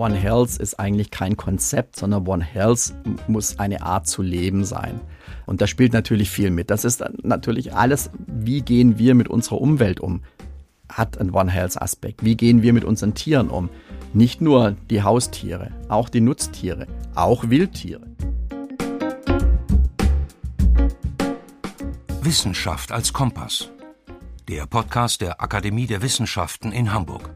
One Health ist eigentlich kein Konzept, sondern One Health muss eine Art zu leben sein. Und da spielt natürlich viel mit. Das ist natürlich alles, wie gehen wir mit unserer Umwelt um, hat einen One Health Aspekt. Wie gehen wir mit unseren Tieren um? Nicht nur die Haustiere, auch die Nutztiere, auch Wildtiere. Wissenschaft als Kompass. Der Podcast der Akademie der Wissenschaften in Hamburg.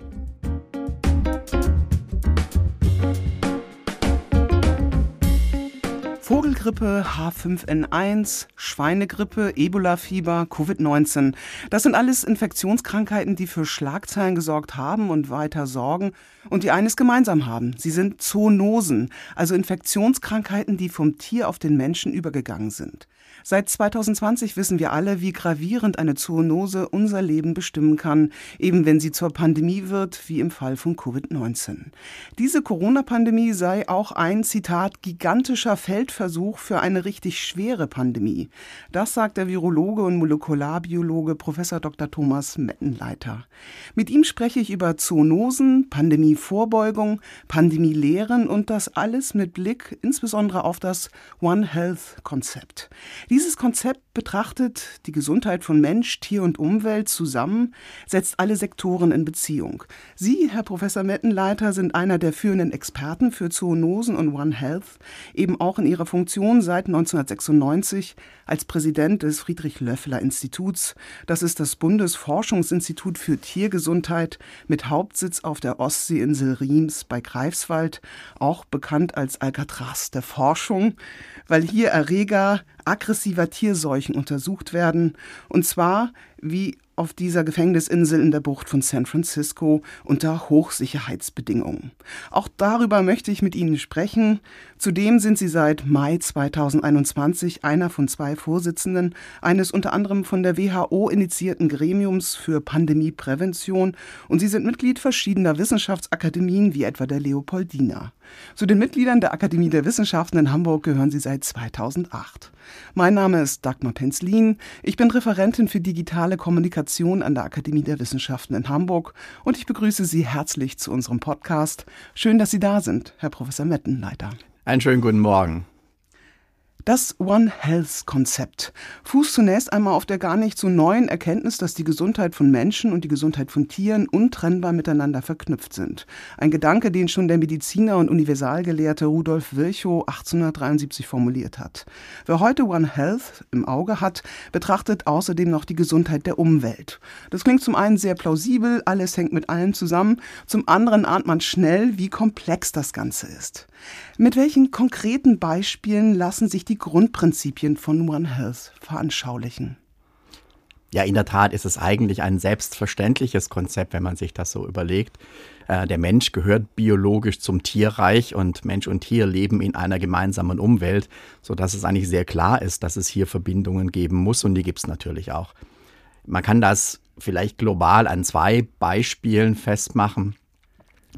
Vogelgrippe, H5N1, Schweinegrippe, Ebola-Fieber, Covid-19. Das sind alles Infektionskrankheiten, die für Schlagzeilen gesorgt haben und weiter sorgen und die eines gemeinsam haben. Sie sind Zoonosen, also Infektionskrankheiten, die vom Tier auf den Menschen übergegangen sind. Seit 2020 wissen wir alle, wie gravierend eine Zoonose unser Leben bestimmen kann, eben wenn sie zur Pandemie wird, wie im Fall von Covid-19. Diese Corona-Pandemie sei auch ein, Zitat, gigantischer Feldversuch für eine richtig schwere Pandemie. Das sagt der Virologe und Molekularbiologe Professor Dr. Thomas Mettenleiter. Mit ihm spreche ich über Zoonosen, Pandemievorbeugung, Pandemielehren und das alles mit Blick insbesondere auf das One Health Konzept. Dieses Konzept betrachtet die Gesundheit von Mensch, Tier und Umwelt zusammen, setzt alle Sektoren in Beziehung. Sie, Herr Professor Mettenleiter, sind einer der führenden Experten für Zoonosen und One Health, eben auch in ihrer Funktion seit 1996 als Präsident des Friedrich-Löffler-Instituts. Das ist das Bundesforschungsinstitut für Tiergesundheit mit Hauptsitz auf der Ostseeinsel Riems bei Greifswald, auch bekannt als Alcatraz der Forschung, weil hier Erreger aggressiver Tierseuchen untersucht werden, und zwar wie auf dieser Gefängnisinsel in der Bucht von San Francisco unter Hochsicherheitsbedingungen. Auch darüber möchte ich mit Ihnen sprechen. Zudem sind Sie seit Mai 2021 einer von zwei Vorsitzenden eines unter anderem von der WHO initiierten Gremiums für Pandemieprävention und Sie sind Mitglied verschiedener Wissenschaftsakademien wie etwa der Leopoldina. Zu den Mitgliedern der Akademie der Wissenschaften in Hamburg gehören Sie seit 2008. Mein Name ist Dagmar Penzlin. Ich bin Referentin für digitale Kommunikation an der Akademie der Wissenschaften in Hamburg und ich begrüße Sie herzlich zu unserem Podcast. Schön, dass Sie da sind, Herr Professor Mettenleiter. Einen schönen guten Morgen. Das One Health Konzept fußt zunächst einmal auf der gar nicht so neuen Erkenntnis, dass die Gesundheit von Menschen und die Gesundheit von Tieren untrennbar miteinander verknüpft sind. Ein Gedanke, den schon der Mediziner und Universalgelehrte Rudolf Virchow 1873 formuliert hat. Wer heute One Health im Auge hat, betrachtet außerdem noch die Gesundheit der Umwelt. Das klingt zum einen sehr plausibel, alles hängt mit allem zusammen, zum anderen ahnt man schnell, wie komplex das Ganze ist. Mit welchen konkreten Beispielen lassen sich die Grundprinzipien von One Health veranschaulichen? Ja, in der Tat ist es eigentlich ein selbstverständliches Konzept, wenn man sich das so überlegt. Äh, der Mensch gehört biologisch zum Tierreich und Mensch und Tier leben in einer gemeinsamen Umwelt, sodass es eigentlich sehr klar ist, dass es hier Verbindungen geben muss und die gibt es natürlich auch. Man kann das vielleicht global an zwei Beispielen festmachen.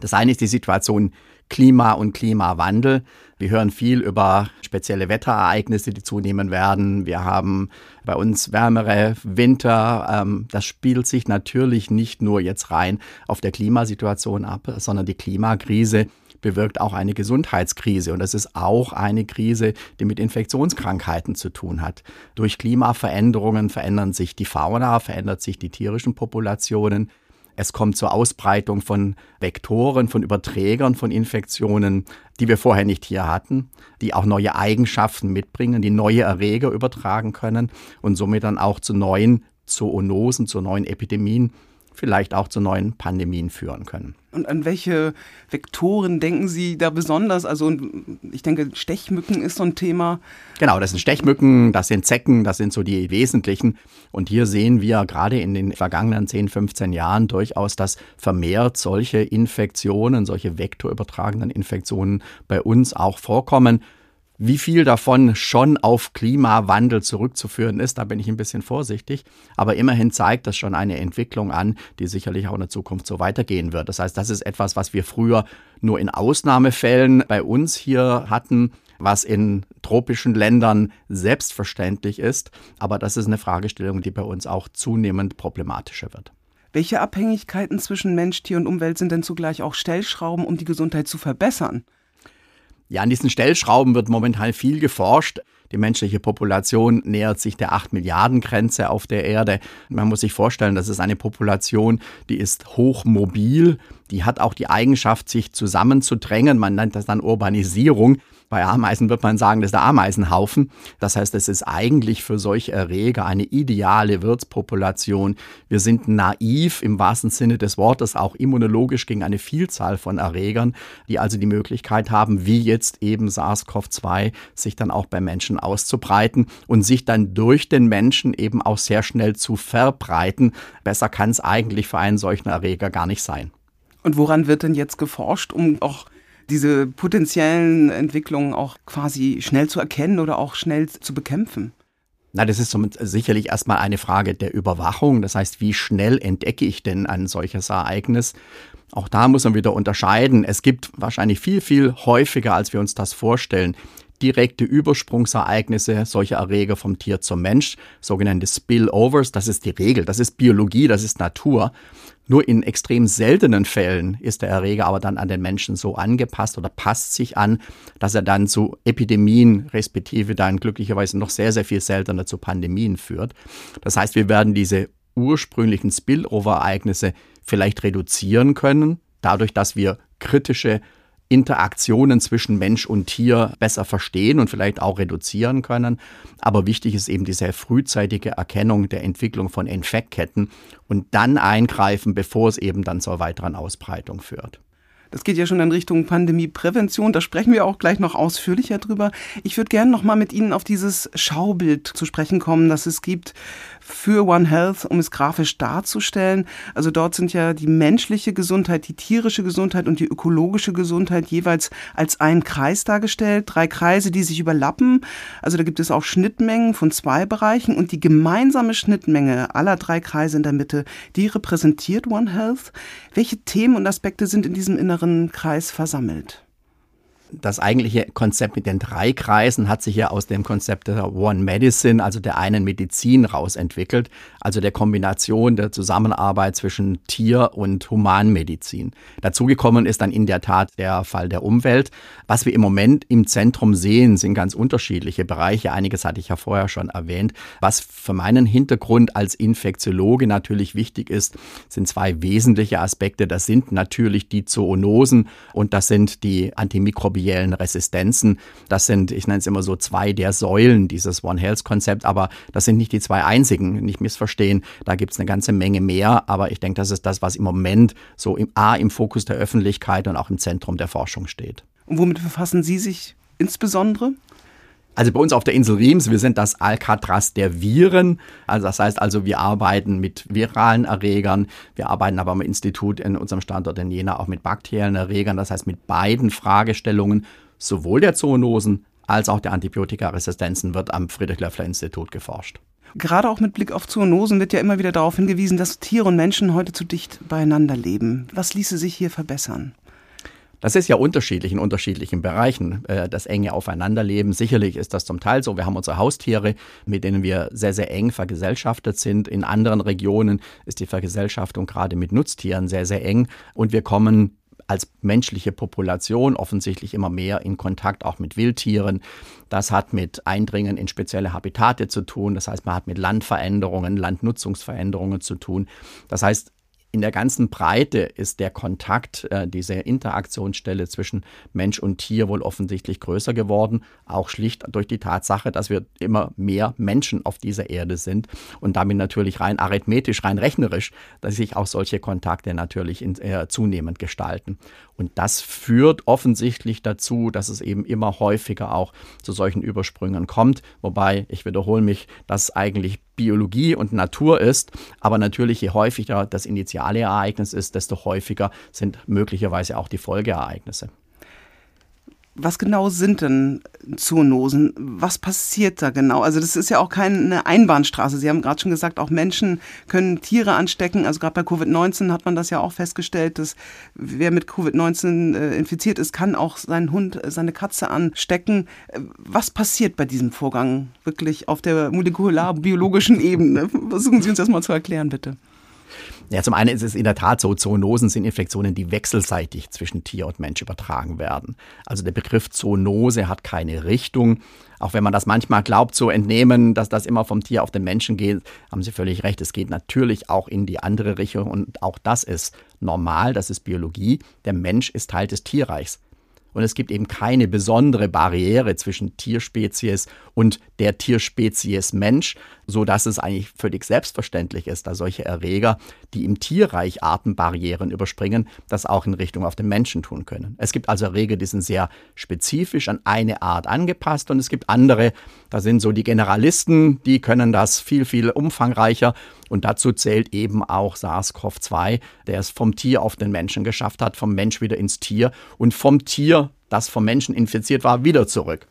Das eine ist die Situation Klima und Klimawandel. Wir hören viel über spezielle Wetterereignisse, die zunehmen werden. Wir haben bei uns wärmere Winter. Ähm, das spielt sich natürlich nicht nur jetzt rein auf der Klimasituation ab, sondern die Klimakrise bewirkt auch eine Gesundheitskrise. Und das ist auch eine Krise, die mit Infektionskrankheiten zu tun hat. Durch Klimaveränderungen verändern sich die Fauna, verändert sich die tierischen Populationen. Es kommt zur Ausbreitung von Vektoren, von Überträgern von Infektionen, die wir vorher nicht hier hatten, die auch neue Eigenschaften mitbringen, die neue Erreger übertragen können und somit dann auch zu neuen Zoonosen, zu neuen Epidemien vielleicht auch zu neuen Pandemien führen können. Und an welche Vektoren denken Sie da besonders? Also ich denke, Stechmücken ist so ein Thema. Genau, das sind Stechmücken, das sind Zecken, das sind so die wesentlichen. Und hier sehen wir gerade in den vergangenen 10, 15 Jahren durchaus, dass vermehrt solche Infektionen, solche vektorübertragenden Infektionen bei uns auch vorkommen. Wie viel davon schon auf Klimawandel zurückzuführen ist, da bin ich ein bisschen vorsichtig. Aber immerhin zeigt das schon eine Entwicklung an, die sicherlich auch in der Zukunft so weitergehen wird. Das heißt, das ist etwas, was wir früher nur in Ausnahmefällen bei uns hier hatten. was in tropischen Ländern selbstverständlich ist. Aber das ist eine Fragestellung, die bei uns auch zunehmend problematischer wird. Welche Abhängigkeiten zwischen Mensch, Tier und Umwelt sind denn zugleich auch Stellschrauben, um die Gesundheit zu verbessern? Ja, an diesen Stellschrauben wird momentan viel geforscht. Die menschliche Population nähert sich der 8 Milliarden Grenze auf der Erde. Man muss sich vorstellen, das ist eine Population, die ist hochmobil, die hat auch die Eigenschaft, sich zusammenzudrängen. Man nennt das dann Urbanisierung. Bei Ameisen wird man sagen, das ist der Ameisenhaufen. Das heißt, es ist eigentlich für solche Erreger eine ideale Wirtspopulation. Wir sind naiv im wahrsten Sinne des Wortes, auch immunologisch gegen eine Vielzahl von Erregern, die also die Möglichkeit haben, wie jetzt eben SARS-CoV-2, sich dann auch bei Menschen auszubreiten und sich dann durch den Menschen eben auch sehr schnell zu verbreiten. Besser kann es eigentlich für einen solchen Erreger gar nicht sein. Und woran wird denn jetzt geforscht, um auch diese potenziellen Entwicklungen auch quasi schnell zu erkennen oder auch schnell zu bekämpfen? Na, das ist sicherlich erstmal eine Frage der Überwachung. Das heißt, wie schnell entdecke ich denn ein solches Ereignis? Auch da muss man wieder unterscheiden. Es gibt wahrscheinlich viel, viel häufiger, als wir uns das vorstellen, direkte Übersprungsereignisse solcher Erreger vom Tier zum Mensch, sogenannte Spillovers. Das ist die Regel, das ist Biologie, das ist Natur. Nur in extrem seltenen Fällen ist der Erreger aber dann an den Menschen so angepasst oder passt sich an, dass er dann zu Epidemien, respektive dann glücklicherweise noch sehr, sehr viel seltener zu Pandemien führt. Das heißt, wir werden diese ursprünglichen Spillover-Ereignisse vielleicht reduzieren können, dadurch, dass wir kritische Interaktionen zwischen Mensch und Tier besser verstehen und vielleicht auch reduzieren können. Aber wichtig ist eben diese frühzeitige Erkennung der Entwicklung von Infektketten und dann eingreifen, bevor es eben dann zur weiteren Ausbreitung führt. Das geht ja schon in Richtung Pandemieprävention. Da sprechen wir auch gleich noch ausführlicher drüber. Ich würde gerne noch mal mit Ihnen auf dieses Schaubild zu sprechen kommen, das es gibt für One Health, um es grafisch darzustellen. Also dort sind ja die menschliche Gesundheit, die tierische Gesundheit und die ökologische Gesundheit jeweils als ein Kreis dargestellt. Drei Kreise, die sich überlappen. Also da gibt es auch Schnittmengen von zwei Bereichen und die gemeinsame Schnittmenge aller drei Kreise in der Mitte, die repräsentiert One Health. Welche Themen und Aspekte sind in diesem inneren Kreis versammelt? Das eigentliche Konzept mit den drei Kreisen hat sich ja aus dem Konzept der One Medicine, also der einen Medizin, rausentwickelt, also der Kombination der Zusammenarbeit zwischen Tier- und Humanmedizin. Dazugekommen ist dann in der Tat der Fall der Umwelt. Was wir im Moment im Zentrum sehen, sind ganz unterschiedliche Bereiche. Einiges hatte ich ja vorher schon erwähnt. Was für meinen Hintergrund als Infektiologe natürlich wichtig ist, sind zwei wesentliche Aspekte. Das sind natürlich die Zoonosen und das sind die Antimikrobiellen antimikrobiellen Resistenzen. Das sind, ich nenne es immer so, zwei der Säulen dieses One Health Konzept, aber das sind nicht die zwei einzigen, nicht missverstehen. Da gibt es eine ganze Menge mehr, aber ich denke, das ist das, was im Moment so im A im Fokus der Öffentlichkeit und auch im Zentrum der Forschung steht. Und womit befassen Sie sich insbesondere? Also bei uns auf der Insel Riems, wir sind das Alcatraz der Viren. Also das heißt also, wir arbeiten mit viralen Erregern. Wir arbeiten aber am Institut in unserem Standort in Jena auch mit bakteriellen Erregern. Das heißt, mit beiden Fragestellungen, sowohl der Zoonosen als auch der Antibiotikaresistenzen, wird am Friedrich-Löffler-Institut geforscht. Gerade auch mit Blick auf Zoonosen wird ja immer wieder darauf hingewiesen, dass Tiere und Menschen heute zu dicht beieinander leben. Was ließe sich hier verbessern? Das ist ja unterschiedlich in unterschiedlichen Bereichen, äh, das enge Aufeinanderleben. Sicherlich ist das zum Teil so. Wir haben unsere Haustiere, mit denen wir sehr, sehr eng vergesellschaftet sind. In anderen Regionen ist die Vergesellschaftung gerade mit Nutztieren sehr, sehr eng. Und wir kommen als menschliche Population offensichtlich immer mehr in Kontakt auch mit Wildtieren. Das hat mit Eindringen in spezielle Habitate zu tun. Das heißt, man hat mit Landveränderungen, Landnutzungsveränderungen zu tun. Das heißt, in der ganzen Breite ist der Kontakt, äh, diese Interaktionsstelle zwischen Mensch und Tier wohl offensichtlich größer geworden, auch schlicht durch die Tatsache, dass wir immer mehr Menschen auf dieser Erde sind und damit natürlich rein arithmetisch, rein rechnerisch, dass sich auch solche Kontakte natürlich in, äh, zunehmend gestalten. Und das führt offensichtlich dazu, dass es eben immer häufiger auch zu solchen Übersprüngen kommt, wobei ich wiederhole mich, dass eigentlich Biologie und Natur ist. Aber natürlich, je häufiger das initiale Ereignis ist, desto häufiger sind möglicherweise auch die Folgeereignisse. Was genau sind denn Zoonosen? Was passiert da genau? Also das ist ja auch keine Einbahnstraße. Sie haben gerade schon gesagt, auch Menschen können Tiere anstecken. Also gerade bei Covid-19 hat man das ja auch festgestellt, dass wer mit Covid-19 äh, infiziert ist, kann auch seinen Hund, äh, seine Katze anstecken. Was passiert bei diesem Vorgang wirklich auf der molekularbiologischen Ebene? Versuchen Sie uns das mal zu erklären, bitte. Ja, zum einen ist es in der Tat so, Zoonosen sind Infektionen, die wechselseitig zwischen Tier und Mensch übertragen werden. Also der Begriff Zoonose hat keine Richtung. Auch wenn man das manchmal glaubt zu entnehmen, dass das immer vom Tier auf den Menschen geht, haben Sie völlig recht. Es geht natürlich auch in die andere Richtung und auch das ist normal, das ist Biologie. Der Mensch ist Teil des Tierreichs. Und es gibt eben keine besondere Barriere zwischen Tierspezies und der Tierspezies Mensch, so dass es eigentlich völlig selbstverständlich ist, dass solche Erreger, die im Tierreich Artenbarrieren überspringen, das auch in Richtung auf den Menschen tun können. Es gibt also Erreger, die sind sehr spezifisch an eine Art angepasst und es gibt andere, da sind so die Generalisten, die können das viel, viel umfangreicher und dazu zählt eben auch SARS-CoV-2, der es vom Tier auf den Menschen geschafft hat, vom Mensch wieder ins Tier und vom Tier das vom Menschen infiziert war, wieder zurück.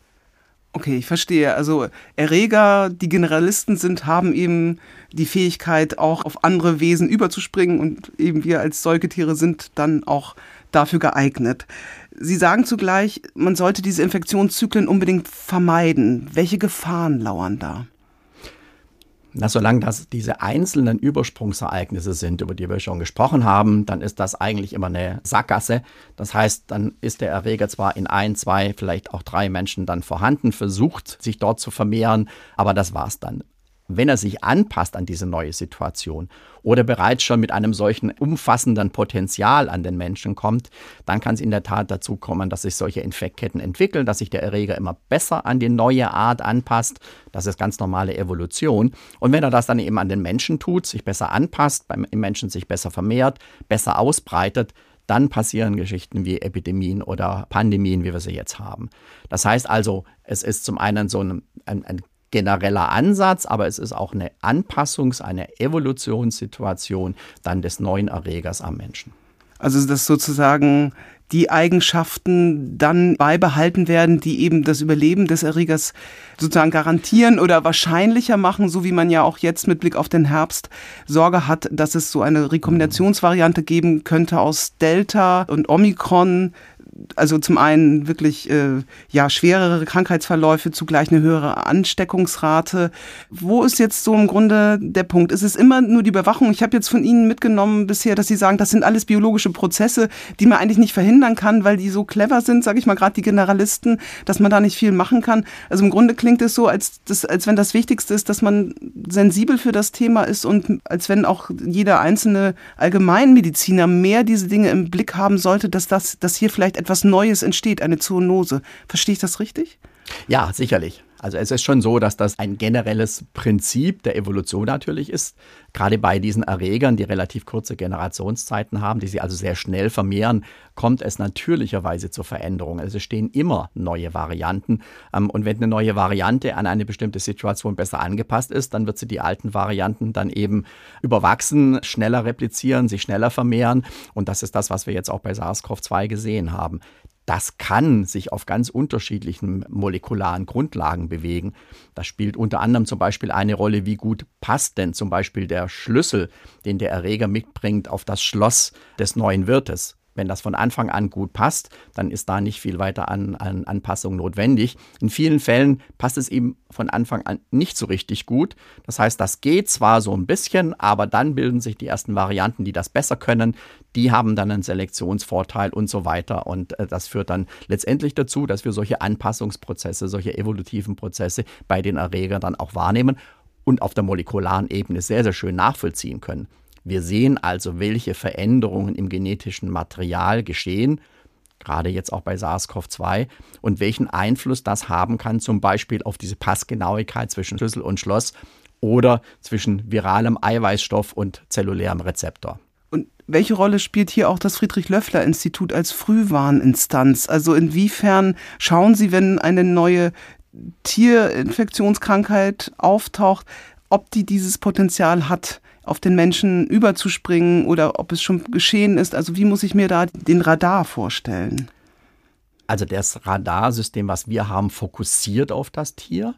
Okay, ich verstehe. Also Erreger, die Generalisten sind, haben eben die Fähigkeit, auch auf andere Wesen überzuspringen und eben wir als Säugetiere sind dann auch dafür geeignet. Sie sagen zugleich, man sollte diese Infektionszyklen unbedingt vermeiden. Welche Gefahren lauern da? Na, solange das diese einzelnen Übersprungsereignisse sind, über die wir schon gesprochen haben, dann ist das eigentlich immer eine Sackgasse. Das heißt, dann ist der Erreger zwar in ein, zwei, vielleicht auch drei Menschen dann vorhanden, versucht sich dort zu vermehren, aber das war's dann wenn er sich anpasst an diese neue Situation oder bereits schon mit einem solchen umfassenden Potenzial an den Menschen kommt, dann kann es in der Tat dazu kommen, dass sich solche Infektketten entwickeln, dass sich der Erreger immer besser an die neue Art anpasst. Das ist ganz normale Evolution. Und wenn er das dann eben an den Menschen tut, sich besser anpasst, beim Menschen sich besser vermehrt, besser ausbreitet, dann passieren Geschichten wie Epidemien oder Pandemien, wie wir sie jetzt haben. Das heißt also, es ist zum einen so ein, ein, ein genereller Ansatz, aber es ist auch eine Anpassungs-, eine Evolutionssituation dann des neuen Erregers am Menschen. Also dass sozusagen die Eigenschaften dann beibehalten werden, die eben das Überleben des Erregers sozusagen garantieren oder wahrscheinlicher machen, so wie man ja auch jetzt mit Blick auf den Herbst Sorge hat, dass es so eine Rekombinationsvariante geben könnte aus Delta und Omikron, also zum einen wirklich äh, ja schwerere Krankheitsverläufe, zugleich eine höhere Ansteckungsrate. Wo ist jetzt so im Grunde der Punkt? Ist es immer nur die Überwachung? Ich habe jetzt von Ihnen mitgenommen bisher, dass Sie sagen, das sind alles biologische Prozesse, die man eigentlich nicht verhindern kann, weil die so clever sind, sage ich mal gerade die Generalisten, dass man da nicht viel machen kann. Also im Grunde klingt es so, als, das, als wenn das Wichtigste ist, dass man sensibel für das Thema ist und als wenn auch jeder einzelne Allgemeinmediziner mehr diese Dinge im Blick haben sollte, dass das, dass hier vielleicht etwas Neues entsteht, eine Zoonose. Verstehe ich das richtig? Ja, sicherlich. Also es ist schon so, dass das ein generelles Prinzip der Evolution natürlich ist. Gerade bei diesen Erregern, die relativ kurze Generationszeiten haben, die sich also sehr schnell vermehren, kommt es natürlicherweise zur Veränderung. Also es stehen immer neue Varianten. Ähm, und wenn eine neue Variante an eine bestimmte Situation besser angepasst ist, dann wird sie die alten Varianten dann eben überwachsen, schneller replizieren, sich schneller vermehren. Und das ist das, was wir jetzt auch bei SARS-CoV-2 gesehen haben das kann sich auf ganz unterschiedlichen molekularen Grundlagen bewegen. Das spielt unter anderem zum Beispiel eine Rolle, wie gut passt denn zum Beispiel der Schlüssel, den der Erreger mitbringt, auf das Schloss des neuen Wirtes. Wenn das von Anfang an gut passt, dann ist da nicht viel weiter an, an Anpassung notwendig. In vielen Fällen passt es eben von Anfang an nicht so richtig gut. Das heißt, das geht zwar so ein bisschen, aber dann bilden sich die ersten Varianten, die das besser können. Die haben dann einen Selektionsvorteil und so weiter. Und äh, das führt dann letztendlich dazu, dass wir solche Anpassungsprozesse, solche evolutiven Prozesse bei den Erregern dann auch wahrnehmen und auf der molekularen Ebene sehr, sehr schön nachvollziehen können. Wir sehen also, welche Veränderungen im genetischen Material geschehen, gerade jetzt auch bei SARS-CoV-2, und welchen Einfluss das haben kann, zum Beispiel auf diese Passgenauigkeit zwischen Schlüssel und Schloss oder zwischen viralem Eiweißstoff und zellulärem Rezeptor. Und welche Rolle spielt hier auch das Friedrich-Löffler-Institut als Frühwarninstanz? Also inwiefern schauen Sie, wenn eine neue Tierinfektionskrankheit auftaucht, ob die dieses Potenzial hat, auf den Menschen überzuspringen oder ob es schon geschehen ist. Also wie muss ich mir da den Radar vorstellen? Also das Radarsystem, was wir haben, fokussiert auf das Tier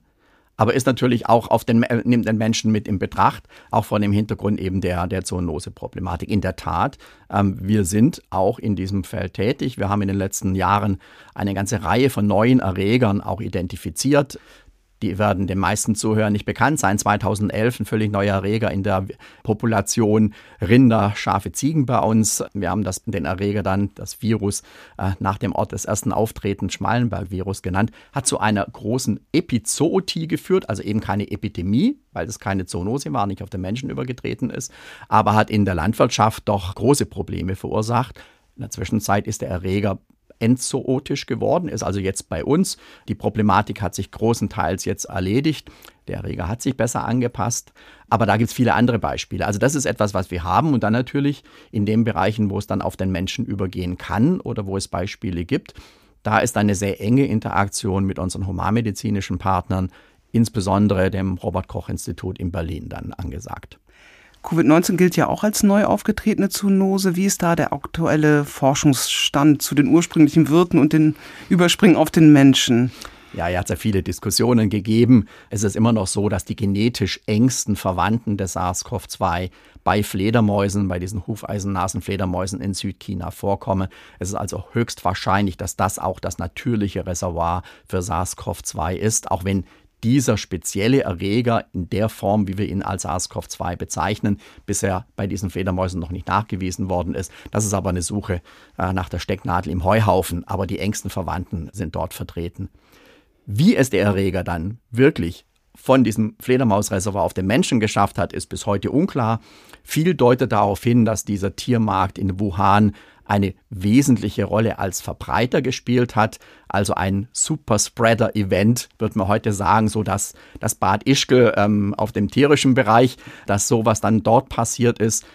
aber ist natürlich auch auf den, äh, nimmt den Menschen mit in Betracht, auch vor dem Hintergrund eben der, der Zoonose-Problematik. In der Tat, ähm, wir sind auch in diesem Feld tätig. Wir haben in den letzten Jahren eine ganze Reihe von neuen Erregern auch identifiziert die werden den meisten Zuhörern nicht bekannt sein. 2011 ein völlig neuer Erreger in der Population Rinder, Schafe, Ziegen bei uns. Wir haben das, den Erreger dann, das Virus, äh, nach dem Ort des ersten Auftretens Schmallenberg-Virus genannt, hat zu einer großen Epizootie geführt, also eben keine Epidemie, weil es keine Zoonose war, nicht auf den Menschen übergetreten ist, aber hat in der Landwirtschaft doch große Probleme verursacht. In der Zwischenzeit ist der Erreger endzootisch geworden, ist also jetzt bei uns. Die Problematik hat sich großenteils jetzt erledigt. Der Erreger hat sich besser angepasst. Aber da gibt es viele andere Beispiele. Also das ist etwas, was wir haben. Und dann natürlich in den Bereichen, wo es dann auf den Menschen übergehen kann oder wo es Beispiele gibt, da ist eine sehr enge Interaktion mit unseren humanmedizinischen Partnern, insbesondere dem Robert Koch Institut in Berlin dann angesagt. Covid-19 gilt ja auch als neu aufgetretene Zoonose. Wie ist da der aktuelle Forschungsstand zu den ursprünglichen Wirten und den Überspringen auf den Menschen? Ja, hier hat es ja viele Diskussionen gegeben. Es ist immer noch so, dass die genetisch engsten Verwandten des SARS-CoV-2 bei Fledermäusen, bei diesen Hufeisennasenfledermäusen in Südchina vorkommen. Es ist also höchst wahrscheinlich, dass das auch das natürliche Reservoir für SARS-CoV-2 ist, auch wenn dieser spezielle Erreger in der Form, wie wir ihn als SARS-CoV-2 bezeichnen, bisher bei diesen Fledermäusen noch nicht nachgewiesen worden ist. Das ist aber eine Suche äh, nach der Stecknadel im Heuhaufen, aber die engsten Verwandten sind dort vertreten. Wie es der Erreger dann wirklich von diesem Fledermausreservoir auf den Menschen geschafft hat, ist bis heute unklar. Viel deutet darauf hin, dass dieser Tiermarkt in Wuhan eine wesentliche Rolle als Verbreiter gespielt hat, also ein Superspreader-Event, würde man heute sagen, so dass das Bad Ischgl ähm, auf dem tierischen Bereich, dass sowas dann dort passiert ist,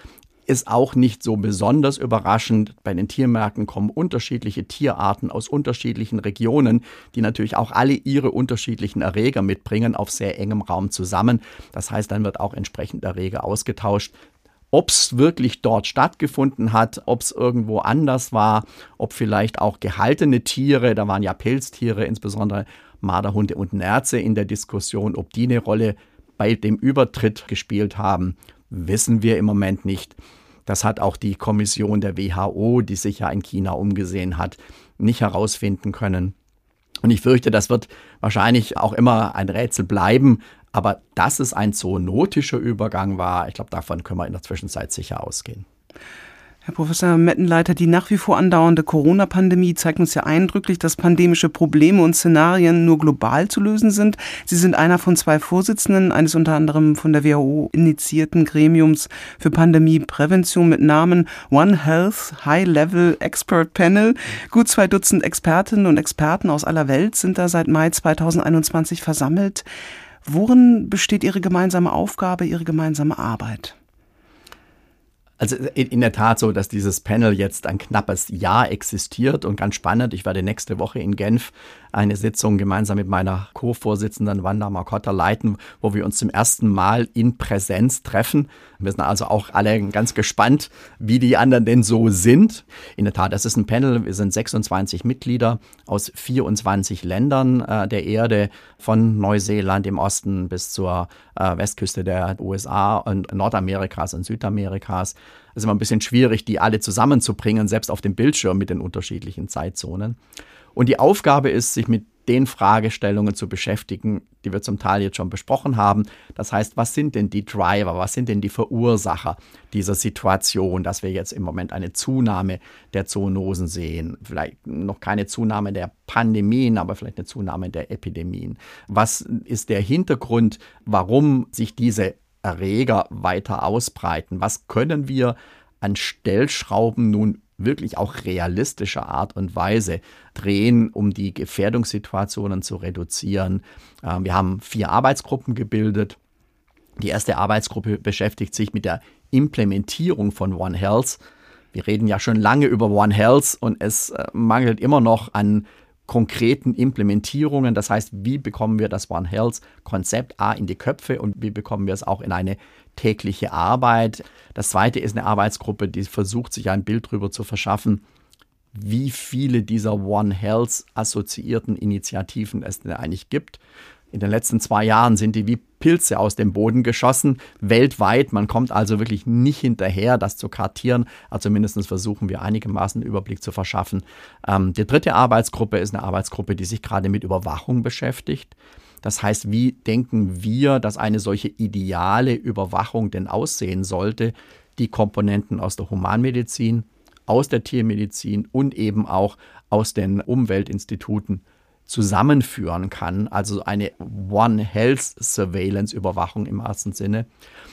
ist auch nicht so besonders überraschend. Bei den Tiermärkten kommen unterschiedliche Tierarten aus unterschiedlichen Regionen, die natürlich auch alle ihre unterschiedlichen Erreger mitbringen, auf sehr engem Raum zusammen. Das heißt, dann wird auch entsprechend Erreger ausgetauscht ob es wirklich dort stattgefunden hat, ob es irgendwo anders war, ob vielleicht auch gehaltene Tiere, da waren ja Pelztiere, insbesondere Marderhunde und Nerze in der Diskussion, ob die eine Rolle bei dem Übertritt gespielt haben, wissen wir im Moment nicht. Das hat auch die Kommission der WHO, die sich ja in China umgesehen hat, nicht herausfinden können. Und ich fürchte, das wird wahrscheinlich auch immer ein Rätsel bleiben, aber dass es ein zoonotischer Übergang war, ich glaube, davon können wir in der Zwischenzeit sicher ausgehen. Herr Professor Mettenleiter, die nach wie vor andauernde Corona-Pandemie zeigt uns ja eindrücklich, dass pandemische Probleme und Szenarien nur global zu lösen sind. Sie sind einer von zwei Vorsitzenden eines unter anderem von der WHO initiierten Gremiums für Pandemieprävention mit Namen One Health High Level Expert Panel. Gut zwei Dutzend Expertinnen und Experten aus aller Welt sind da seit Mai 2021 versammelt. Worin besteht Ihre gemeinsame Aufgabe, Ihre gemeinsame Arbeit? Also in, der Tat so, dass dieses Panel jetzt ein knappes Jahr existiert und ganz spannend. Ich werde nächste Woche in Genf eine Sitzung gemeinsam mit meiner Co-Vorsitzenden Wanda Marcotta leiten, wo wir uns zum ersten Mal in Präsenz treffen. Wir sind also auch alle ganz gespannt, wie die anderen denn so sind. In der Tat, das ist ein Panel. Wir sind 26 Mitglieder aus 24 Ländern äh, der Erde, von Neuseeland im Osten bis zur äh, Westküste der USA und Nordamerikas und Südamerikas. Es ist immer ein bisschen schwierig, die alle zusammenzubringen, selbst auf dem Bildschirm mit den unterschiedlichen Zeitzonen. Und die Aufgabe ist, sich mit den Fragestellungen zu beschäftigen, die wir zum Teil jetzt schon besprochen haben. Das heißt, was sind denn die Driver, was sind denn die Verursacher dieser Situation, dass wir jetzt im Moment eine Zunahme der Zoonosen sehen? Vielleicht noch keine Zunahme der Pandemien, aber vielleicht eine Zunahme der Epidemien. Was ist der Hintergrund, warum sich diese Erreger weiter ausbreiten? Was können wir an Stellschrauben nun wirklich auch realistischer Art und Weise drehen, um die Gefährdungssituationen zu reduzieren. Ähm, wir haben vier Arbeitsgruppen gebildet. Die erste Arbeitsgruppe beschäftigt sich mit der Implementierung von One Health. Wir reden ja schon lange über One Health und es äh, mangelt immer noch an konkreten Implementierungen. Das heißt, wie bekommen wir das One Health Konzept A in die Köpfe und wie bekommen wir es auch in eine tägliche Arbeit. Das zweite ist eine Arbeitsgruppe, die versucht, sich ein Bild darüber zu verschaffen, wie viele dieser One Health assoziierten Initiativen es denn eigentlich gibt. In den letzten zwei Jahren sind die wie Pilze aus dem Boden geschossen, weltweit. Man kommt also wirklich nicht hinterher, das zu kartieren. Also zumindest versuchen wir einigermaßen einen Überblick zu verschaffen. Ähm, die dritte Arbeitsgruppe ist eine Arbeitsgruppe, die sich gerade mit Überwachung beschäftigt. Das heißt, wie denken wir, dass eine solche ideale Überwachung denn aussehen sollte? Die Komponenten aus der Humanmedizin, aus der Tiermedizin und eben auch aus den Umweltinstituten zusammenführen kann, also eine One Health Surveillance Überwachung im ersten Sinne.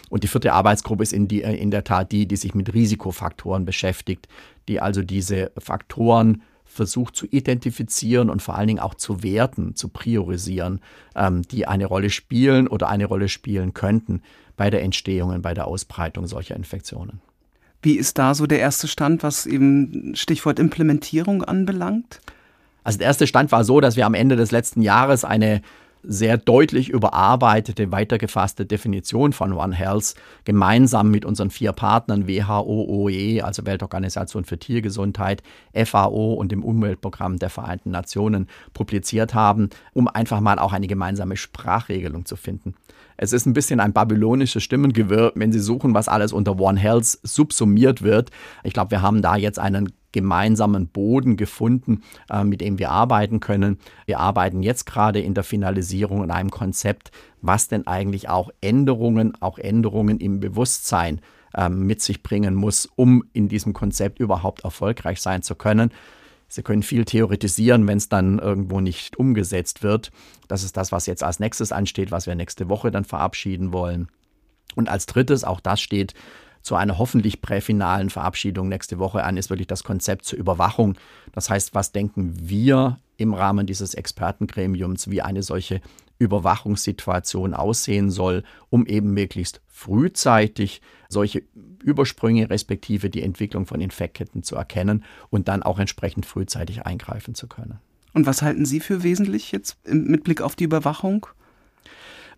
Und die vierte Arbeitsgruppe ist in, die, äh, in der Tat die, die sich mit Risikofaktoren beschäftigt, die also diese Faktoren versucht zu identifizieren und vor allen Dingen auch zu werten, zu priorisieren, ähm, die eine Rolle spielen oder eine Rolle spielen könnten bei der Entstehung und bei der Ausbreitung solcher Infektionen. Wie ist da so der erste Stand, was eben Stichwort Implementierung anbelangt? Also der erste Stand war so, dass wir am Ende des letzten Jahres eine sehr deutlich überarbeitete, weitergefasste Definition von One Health gemeinsam mit unseren vier Partnern WHO, OE, also Weltorganisation für Tiergesundheit, FAO und dem Umweltprogramm der Vereinten Nationen publiziert haben, um einfach mal auch eine gemeinsame Sprachregelung zu finden. Es ist ein bisschen ein babylonisches Stimmengewirr, wenn Sie suchen, was alles unter One Health subsumiert wird. Ich glaube, wir haben da jetzt einen gemeinsamen Boden gefunden, äh, mit dem wir arbeiten können. Wir arbeiten jetzt gerade in der Finalisierung an einem Konzept, was denn eigentlich auch Änderungen, auch Änderungen im Bewusstsein äh, mit sich bringen muss, um in diesem Konzept überhaupt erfolgreich sein zu können. Sie können viel theoretisieren, wenn es dann irgendwo nicht umgesetzt wird. Das ist das, was jetzt als nächstes ansteht, was wir nächste Woche dann verabschieden wollen. Und als drittes, auch das steht zu einer hoffentlich präfinalen Verabschiedung nächste Woche an, ist wirklich das Konzept zur Überwachung. Das heißt, was denken wir im Rahmen dieses Expertengremiums, wie eine solche Überwachungssituation aussehen soll, um eben möglichst frühzeitig solche Übersprünge respektive die Entwicklung von Infektketten zu erkennen und dann auch entsprechend frühzeitig eingreifen zu können. Und was halten Sie für wesentlich jetzt mit Blick auf die Überwachung?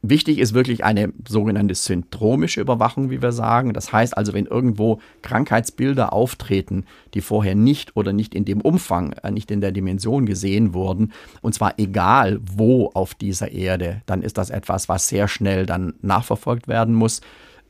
Wichtig ist wirklich eine sogenannte syndromische Überwachung, wie wir sagen. Das heißt also, wenn irgendwo Krankheitsbilder auftreten, die vorher nicht oder nicht in dem Umfang, äh, nicht in der Dimension gesehen wurden, und zwar egal wo auf dieser Erde, dann ist das etwas, was sehr schnell dann nachverfolgt werden muss.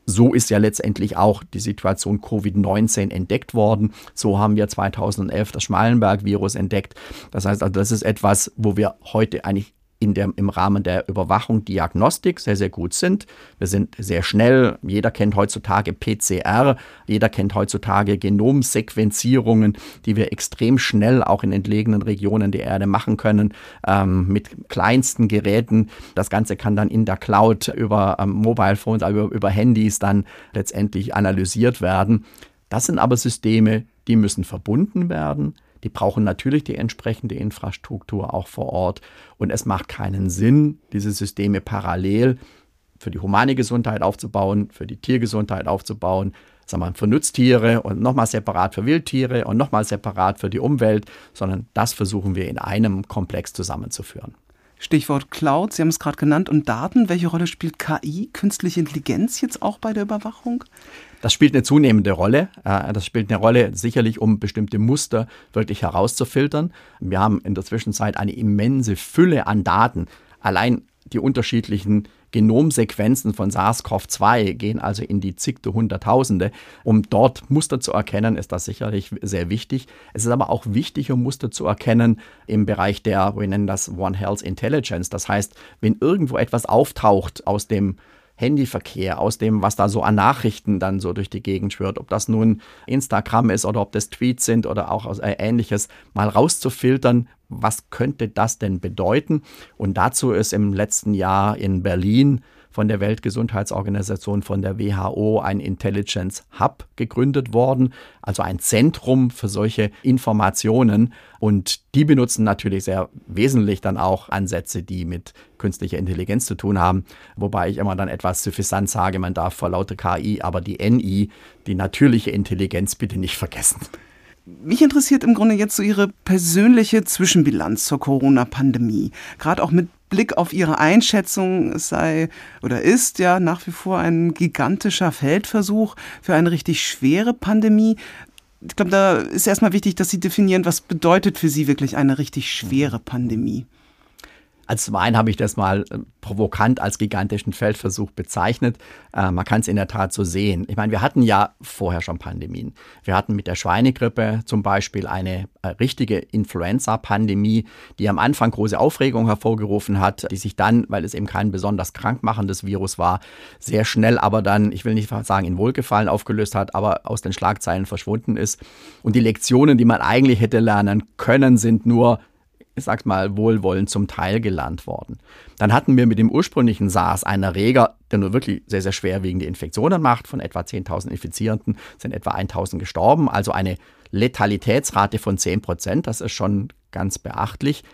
So ist ja letztendlich auch die Situation Covid-19 entdeckt worden. So haben wir 2011 das Schmallenberg-Virus entdeckt. Das heißt also, das ist etwas, wo wir heute eigentlich in der, im Rahmen der Überwachung Diagnostik sehr, sehr gut sind. Wir sind sehr schnell. Jeder kennt heutzutage PCR. Jeder kennt heutzutage Genomsequenzierungen, die wir extrem schnell auch in entlegenen Regionen der Erde machen können ähm, mit kleinsten Geräten. Das Ganze kann dann in der Cloud über ähm, Mobile Phones, über, über Handys dann letztendlich analysiert werden. Das sind aber Systeme, die müssen verbunden werden die brauchen natürlich die entsprechende Infrastruktur auch vor Ort. Und es macht keinen Sinn, diese Systeme parallel für die humane Gesundheit aufzubauen, für die Tiergesundheit aufzubauen, sagen wir, für Nutztiere und nochmal separat für Wildtiere und nochmal separat für die Umwelt, sondern das versuchen wir in einem Komplex zusammenzuführen. Stichwort Cloud, Sie haben es gerade genannt, und Daten. Welche Rolle spielt KI, künstliche Intelligenz jetzt auch bei der Überwachung? Das spielt eine zunehmende Rolle. Äh, das spielt eine Rolle sicherlich, um bestimmte Muster wirklich herauszufiltern. Wir haben in der Zwischenzeit eine immense Fülle an Daten. Allein die unterschiedlichen Genomsequenzen von SARS-CoV-2 gehen also in die zigte Hunderttausende. Um dort Muster zu erkennen, ist das sicherlich sehr wichtig. Es ist aber auch wichtig, um Muster zu erkennen im Bereich der, wir nennen das One Health Intelligence. Das heißt, wenn irgendwo etwas auftaucht aus dem Handyverkehr, aus dem, was da so an Nachrichten dann so durch die Gegend schwirrt, ob das nun Instagram ist oder ob das Tweets sind oder auch äh, ähnliches, mal rauszufiltern, was könnte das denn bedeuten? Und dazu ist im letzten Jahr in Berlin von der Weltgesundheitsorganisation, von der WHO ein Intelligence Hub gegründet worden, also ein Zentrum für solche Informationen. Und die benutzen natürlich sehr wesentlich dann auch Ansätze, die mit künstlicher Intelligenz zu tun haben. Wobei ich immer dann etwas suffisant sage, man darf vor lauter KI, aber die NI, die natürliche Intelligenz, bitte nicht vergessen. Mich interessiert im Grunde jetzt so Ihre persönliche Zwischenbilanz zur Corona-Pandemie. Gerade auch mit Blick auf Ihre Einschätzung, es sei oder ist ja nach wie vor ein gigantischer Feldversuch für eine richtig schwere Pandemie. ich glaube, da ist erstmal wichtig, dass Sie definieren, was bedeutet für Sie wirklich eine richtig schwere Pandemie. Als Wein habe ich das mal äh, provokant als gigantischen Feldversuch bezeichnet. Äh, man kann es in der Tat so sehen. Ich meine, wir hatten ja vorher schon Pandemien. Wir hatten mit der Schweinegrippe zum Beispiel eine äh, richtige Influenza-Pandemie, die am Anfang große Aufregung hervorgerufen hat, die sich dann, weil es eben kein besonders krankmachendes Virus war, sehr schnell aber dann, ich will nicht sagen in Wohlgefallen aufgelöst hat, aber aus den Schlagzeilen verschwunden ist. Und die Lektionen, die man eigentlich hätte lernen können, sind nur, ich sag's mal, wohlwollend zum Teil gelernt worden. Dann hatten wir mit dem ursprünglichen SARS einen Erreger, der nur wirklich sehr, sehr schwerwiegende Infektionen macht. Von etwa 10.000 Infizierenden sind etwa 1.000 gestorben, also eine Letalitätsrate von 10 Prozent. Das ist schon ganz beachtlich.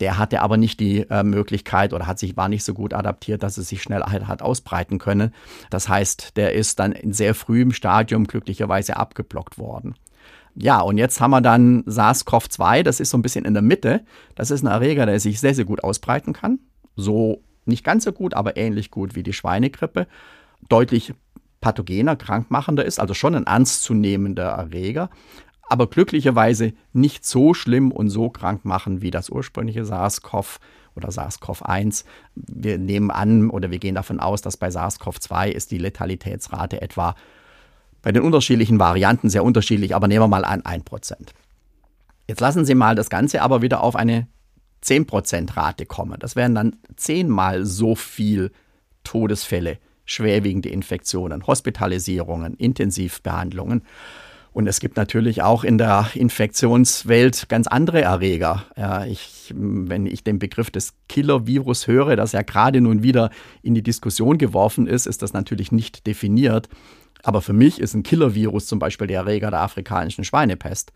Der hatte aber nicht die äh, Möglichkeit oder hat sich, war nicht so gut adaptiert, dass es sich schnell hat ausbreiten können. Das heißt, der ist dann in sehr frühem Stadium glücklicherweise abgeblockt worden. Ja, und jetzt haben wir dann SARS-CoV-2, das ist so ein bisschen in der Mitte. Das ist ein Erreger, der sich sehr, sehr gut ausbreiten kann. So nicht ganz so gut, aber ähnlich gut wie die Schweinegrippe. Deutlich pathogener, krankmachender ist, also schon ein ernstzunehmender Erreger, aber glücklicherweise nicht so schlimm und so krank machen wie das ursprüngliche SARS-CoV oder SARS-CoV-1. Wir nehmen an oder wir gehen davon aus, dass bei SARS-CoV-2 ist die Letalitätsrate etwa bei den unterschiedlichen Varianten sehr unterschiedlich, aber nehmen wir mal an 1%. Jetzt lassen Sie mal das Ganze aber wieder auf eine 10% Rate kommen. Das wären dann zehnmal so viel Todesfälle, schwerwiegende Infektionen, Hospitalisierungen, Intensivbehandlungen. Und es gibt natürlich auch in der Infektionswelt ganz andere Erreger. Ja, ich, wenn ich den Begriff des Killer-Virus höre, das ja gerade nun wieder in die Diskussion geworfen ist, ist das natürlich nicht definiert. Aber für mich ist ein Killer-Virus zum Beispiel der Erreger der afrikanischen Schweinepest.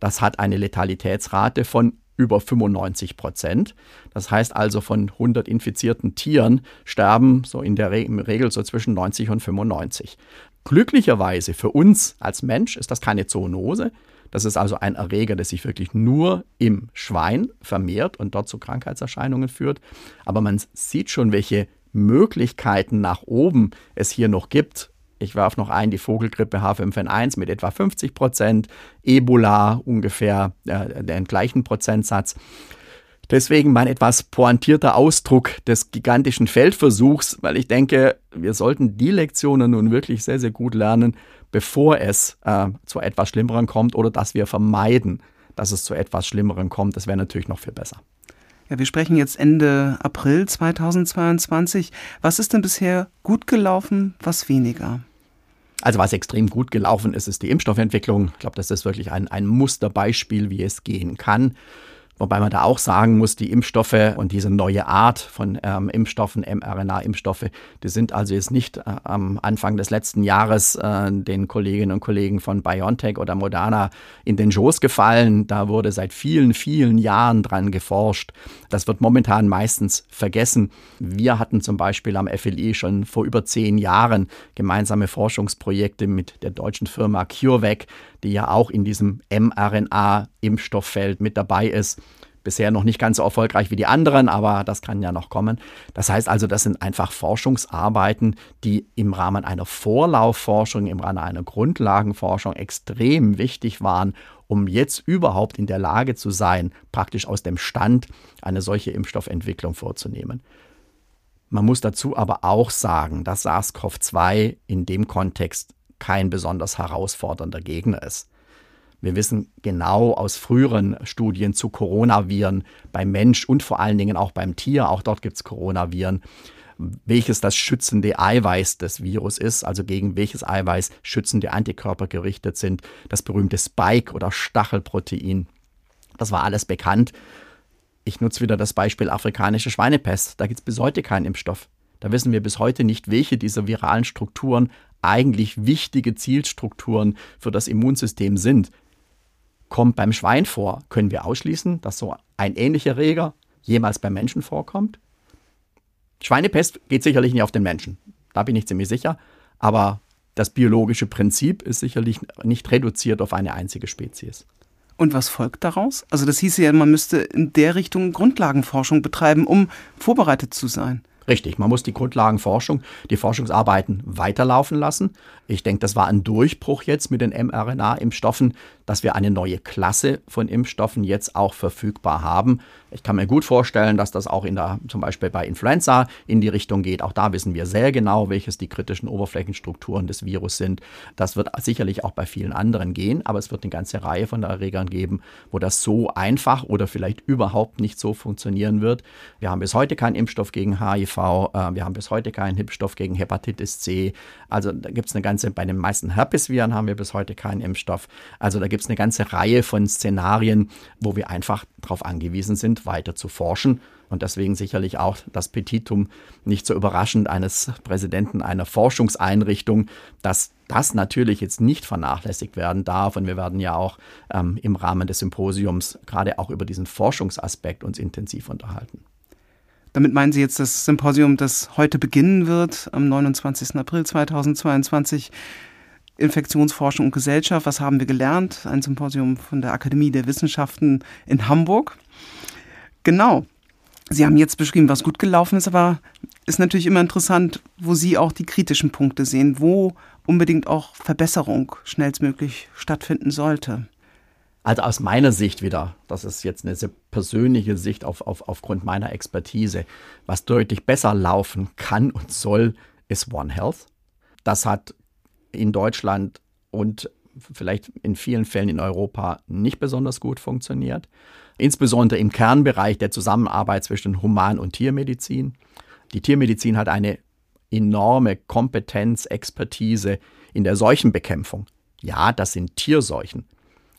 Das hat eine Letalitätsrate von über 95 Prozent. Das heißt also, von 100 infizierten Tieren sterben so in der Regel so zwischen 90 und 95. Glücklicherweise für uns als Mensch ist das keine Zoonose. Das ist also ein Erreger, der sich wirklich nur im Schwein vermehrt und dort zu Krankheitserscheinungen führt. Aber man sieht schon, welche Möglichkeiten nach oben es hier noch gibt, ich werfe noch ein, die Vogelgrippe H5N1 mit etwa 50 Prozent, Ebola ungefähr äh, den gleichen Prozentsatz. Deswegen mein etwas pointierter Ausdruck des gigantischen Feldversuchs, weil ich denke, wir sollten die Lektionen nun wirklich sehr, sehr gut lernen, bevor es äh, zu etwas Schlimmeren kommt oder dass wir vermeiden, dass es zu etwas Schlimmeren kommt. Das wäre natürlich noch viel besser. Ja, wir sprechen jetzt Ende April 2022. Was ist denn bisher gut gelaufen, was weniger? Also was extrem gut gelaufen ist, ist die Impfstoffentwicklung. Ich glaube, das ist wirklich ein, ein Musterbeispiel, wie es gehen kann. Wobei man da auch sagen muss, die Impfstoffe und diese neue Art von ähm, Impfstoffen, mRNA-Impfstoffe, die sind also jetzt nicht äh, am Anfang des letzten Jahres äh, den Kolleginnen und Kollegen von BioNTech oder Moderna in den Schoß gefallen. Da wurde seit vielen, vielen Jahren dran geforscht. Das wird momentan meistens vergessen. Wir hatten zum Beispiel am FLI schon vor über zehn Jahren gemeinsame Forschungsprojekte mit der deutschen Firma CureVac, die ja auch in diesem mRNA-Impfstofffeld mit dabei ist. Bisher noch nicht ganz so erfolgreich wie die anderen, aber das kann ja noch kommen. Das heißt also, das sind einfach Forschungsarbeiten, die im Rahmen einer Vorlaufforschung, im Rahmen einer Grundlagenforschung extrem wichtig waren, um jetzt überhaupt in der Lage zu sein, praktisch aus dem Stand eine solche Impfstoffentwicklung vorzunehmen. Man muss dazu aber auch sagen, dass SARS-CoV-2 in dem Kontext kein besonders herausfordernder Gegner ist. Wir wissen genau aus früheren Studien zu Coronaviren beim Mensch und vor allen Dingen auch beim Tier, auch dort gibt es Coronaviren, welches das schützende Eiweiß des Virus ist, also gegen welches Eiweiß schützende Antikörper gerichtet sind, das berühmte Spike- oder Stachelprotein. Das war alles bekannt. Ich nutze wieder das Beispiel afrikanische Schweinepest. Da gibt es bis heute keinen Impfstoff. Da wissen wir bis heute nicht, welche dieser viralen Strukturen eigentlich wichtige Zielstrukturen für das Immunsystem sind. Kommt beim Schwein vor, können wir ausschließen, dass so ein ähnlicher Reger jemals beim Menschen vorkommt? Schweinepest geht sicherlich nicht auf den Menschen, da bin ich ziemlich sicher, aber das biologische Prinzip ist sicherlich nicht reduziert auf eine einzige Spezies. Und was folgt daraus? Also das hieße ja, man müsste in der Richtung Grundlagenforschung betreiben, um vorbereitet zu sein. Richtig, man muss die Grundlagenforschung, die Forschungsarbeiten weiterlaufen lassen. Ich denke, das war ein Durchbruch jetzt mit den mRNA-Impfstoffen, dass wir eine neue Klasse von Impfstoffen jetzt auch verfügbar haben. Ich kann mir gut vorstellen, dass das auch in der, zum Beispiel bei Influenza in die Richtung geht. Auch da wissen wir sehr genau, welches die kritischen Oberflächenstrukturen des Virus sind. Das wird sicherlich auch bei vielen anderen gehen, aber es wird eine ganze Reihe von Erregern geben, wo das so einfach oder vielleicht überhaupt nicht so funktionieren wird. Wir haben bis heute keinen Impfstoff gegen HIV. Äh, wir haben bis heute keinen Impfstoff gegen Hepatitis C. Also da gibt es eine ganze, bei den meisten Herpesviren haben wir bis heute keinen Impfstoff. Also da gibt es eine ganze Reihe von Szenarien, wo wir einfach darauf angewiesen sind, weiter zu forschen. Und deswegen sicherlich auch das Petitum nicht so überraschend eines Präsidenten einer Forschungseinrichtung, dass das natürlich jetzt nicht vernachlässigt werden darf. Und wir werden ja auch ähm, im Rahmen des Symposiums gerade auch über diesen Forschungsaspekt uns intensiv unterhalten. Damit meinen Sie jetzt das Symposium, das heute beginnen wird, am 29. April 2022. Infektionsforschung und Gesellschaft. Was haben wir gelernt? Ein Symposium von der Akademie der Wissenschaften in Hamburg. Genau. Sie haben jetzt beschrieben, was gut gelaufen ist, aber ist natürlich immer interessant, wo Sie auch die kritischen Punkte sehen, wo unbedingt auch Verbesserung schnellstmöglich stattfinden sollte. Also aus meiner Sicht wieder, das ist jetzt eine sehr persönliche Sicht auf, auf, aufgrund meiner Expertise, was deutlich besser laufen kann und soll, ist One Health. Das hat in Deutschland und vielleicht in vielen Fällen in Europa nicht besonders gut funktioniert. Insbesondere im Kernbereich der Zusammenarbeit zwischen Human- und Tiermedizin. Die Tiermedizin hat eine enorme Kompetenz, Expertise in der Seuchenbekämpfung. Ja, das sind Tierseuchen.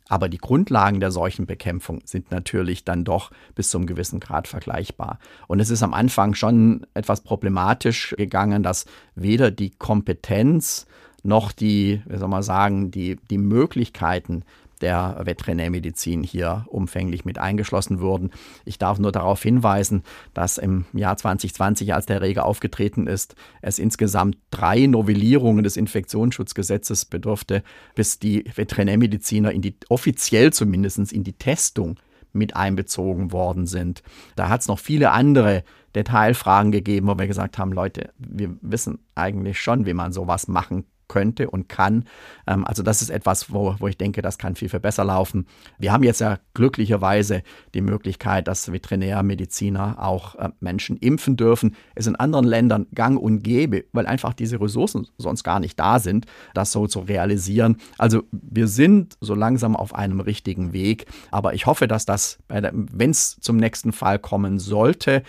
Aber die Grundlagen der Seuchenbekämpfung sind natürlich dann doch bis zum gewissen Grad vergleichbar. Und es ist am Anfang schon etwas problematisch gegangen, dass weder die Kompetenz noch die, wie soll man sagen, die, die Möglichkeiten der Veterinärmedizin hier umfänglich mit eingeschlossen wurden. Ich darf nur darauf hinweisen, dass im Jahr 2020, als der Erreger aufgetreten ist, es insgesamt drei Novellierungen des Infektionsschutzgesetzes bedurfte, bis die Veterinärmediziner in die, offiziell zumindest in die Testung mit einbezogen worden sind. Da hat es noch viele andere Detailfragen gegeben, wo wir gesagt haben, Leute, wir wissen eigentlich schon, wie man sowas machen könnte und kann. Ähm, also das ist etwas, wo, wo ich denke, das kann viel, viel besser laufen. Wir haben jetzt ja glücklicherweise die Möglichkeit, dass Veterinärmediziner auch äh, Menschen impfen dürfen. Es in anderen Ländern gang und gäbe, weil einfach diese Ressourcen sonst gar nicht da sind, das so zu realisieren. Also wir sind so langsam auf einem richtigen Weg. Aber ich hoffe, dass das, wenn es zum nächsten Fall kommen sollte,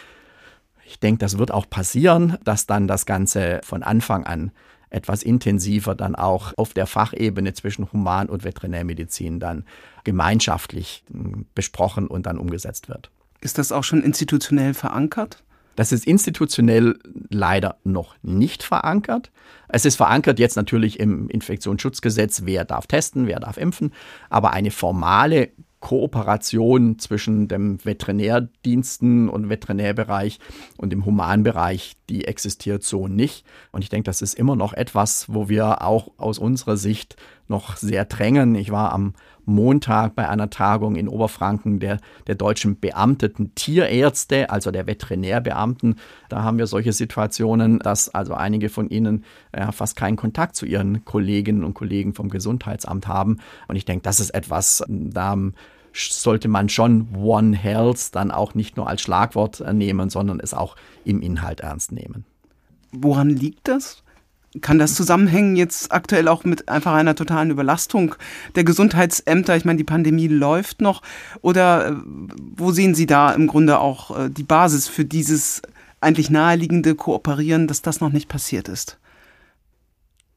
ich denke, das wird auch passieren, dass dann das Ganze von Anfang an etwas intensiver dann auch auf der Fachebene zwischen Human- und Veterinärmedizin dann gemeinschaftlich hm, besprochen und dann umgesetzt wird. Ist das auch schon institutionell verankert? Das ist institutionell leider noch nicht verankert. Es ist verankert jetzt natürlich im Infektionsschutzgesetz, wer darf testen, wer darf impfen, aber eine formale Kooperation zwischen dem Veterinärdiensten und Veterinärbereich und dem Humanbereich, die existiert so nicht. Und ich denke, das ist immer noch etwas, wo wir auch aus unserer Sicht noch sehr drängen. Ich war am Montag bei einer Tagung in Oberfranken der, der deutschen beamteten Tierärzte, also der Veterinärbeamten. Da haben wir solche Situationen, dass also einige von ihnen ja, fast keinen Kontakt zu ihren Kolleginnen und Kollegen vom Gesundheitsamt haben. Und ich denke, das ist etwas, da sollte man schon One Health dann auch nicht nur als Schlagwort nehmen, sondern es auch im Inhalt ernst nehmen. Woran liegt das? Kann das zusammenhängen jetzt aktuell auch mit einfach einer totalen Überlastung der Gesundheitsämter? Ich meine, die Pandemie läuft noch. Oder äh, wo sehen Sie da im Grunde auch äh, die Basis für dieses eigentlich naheliegende Kooperieren, dass das noch nicht passiert ist?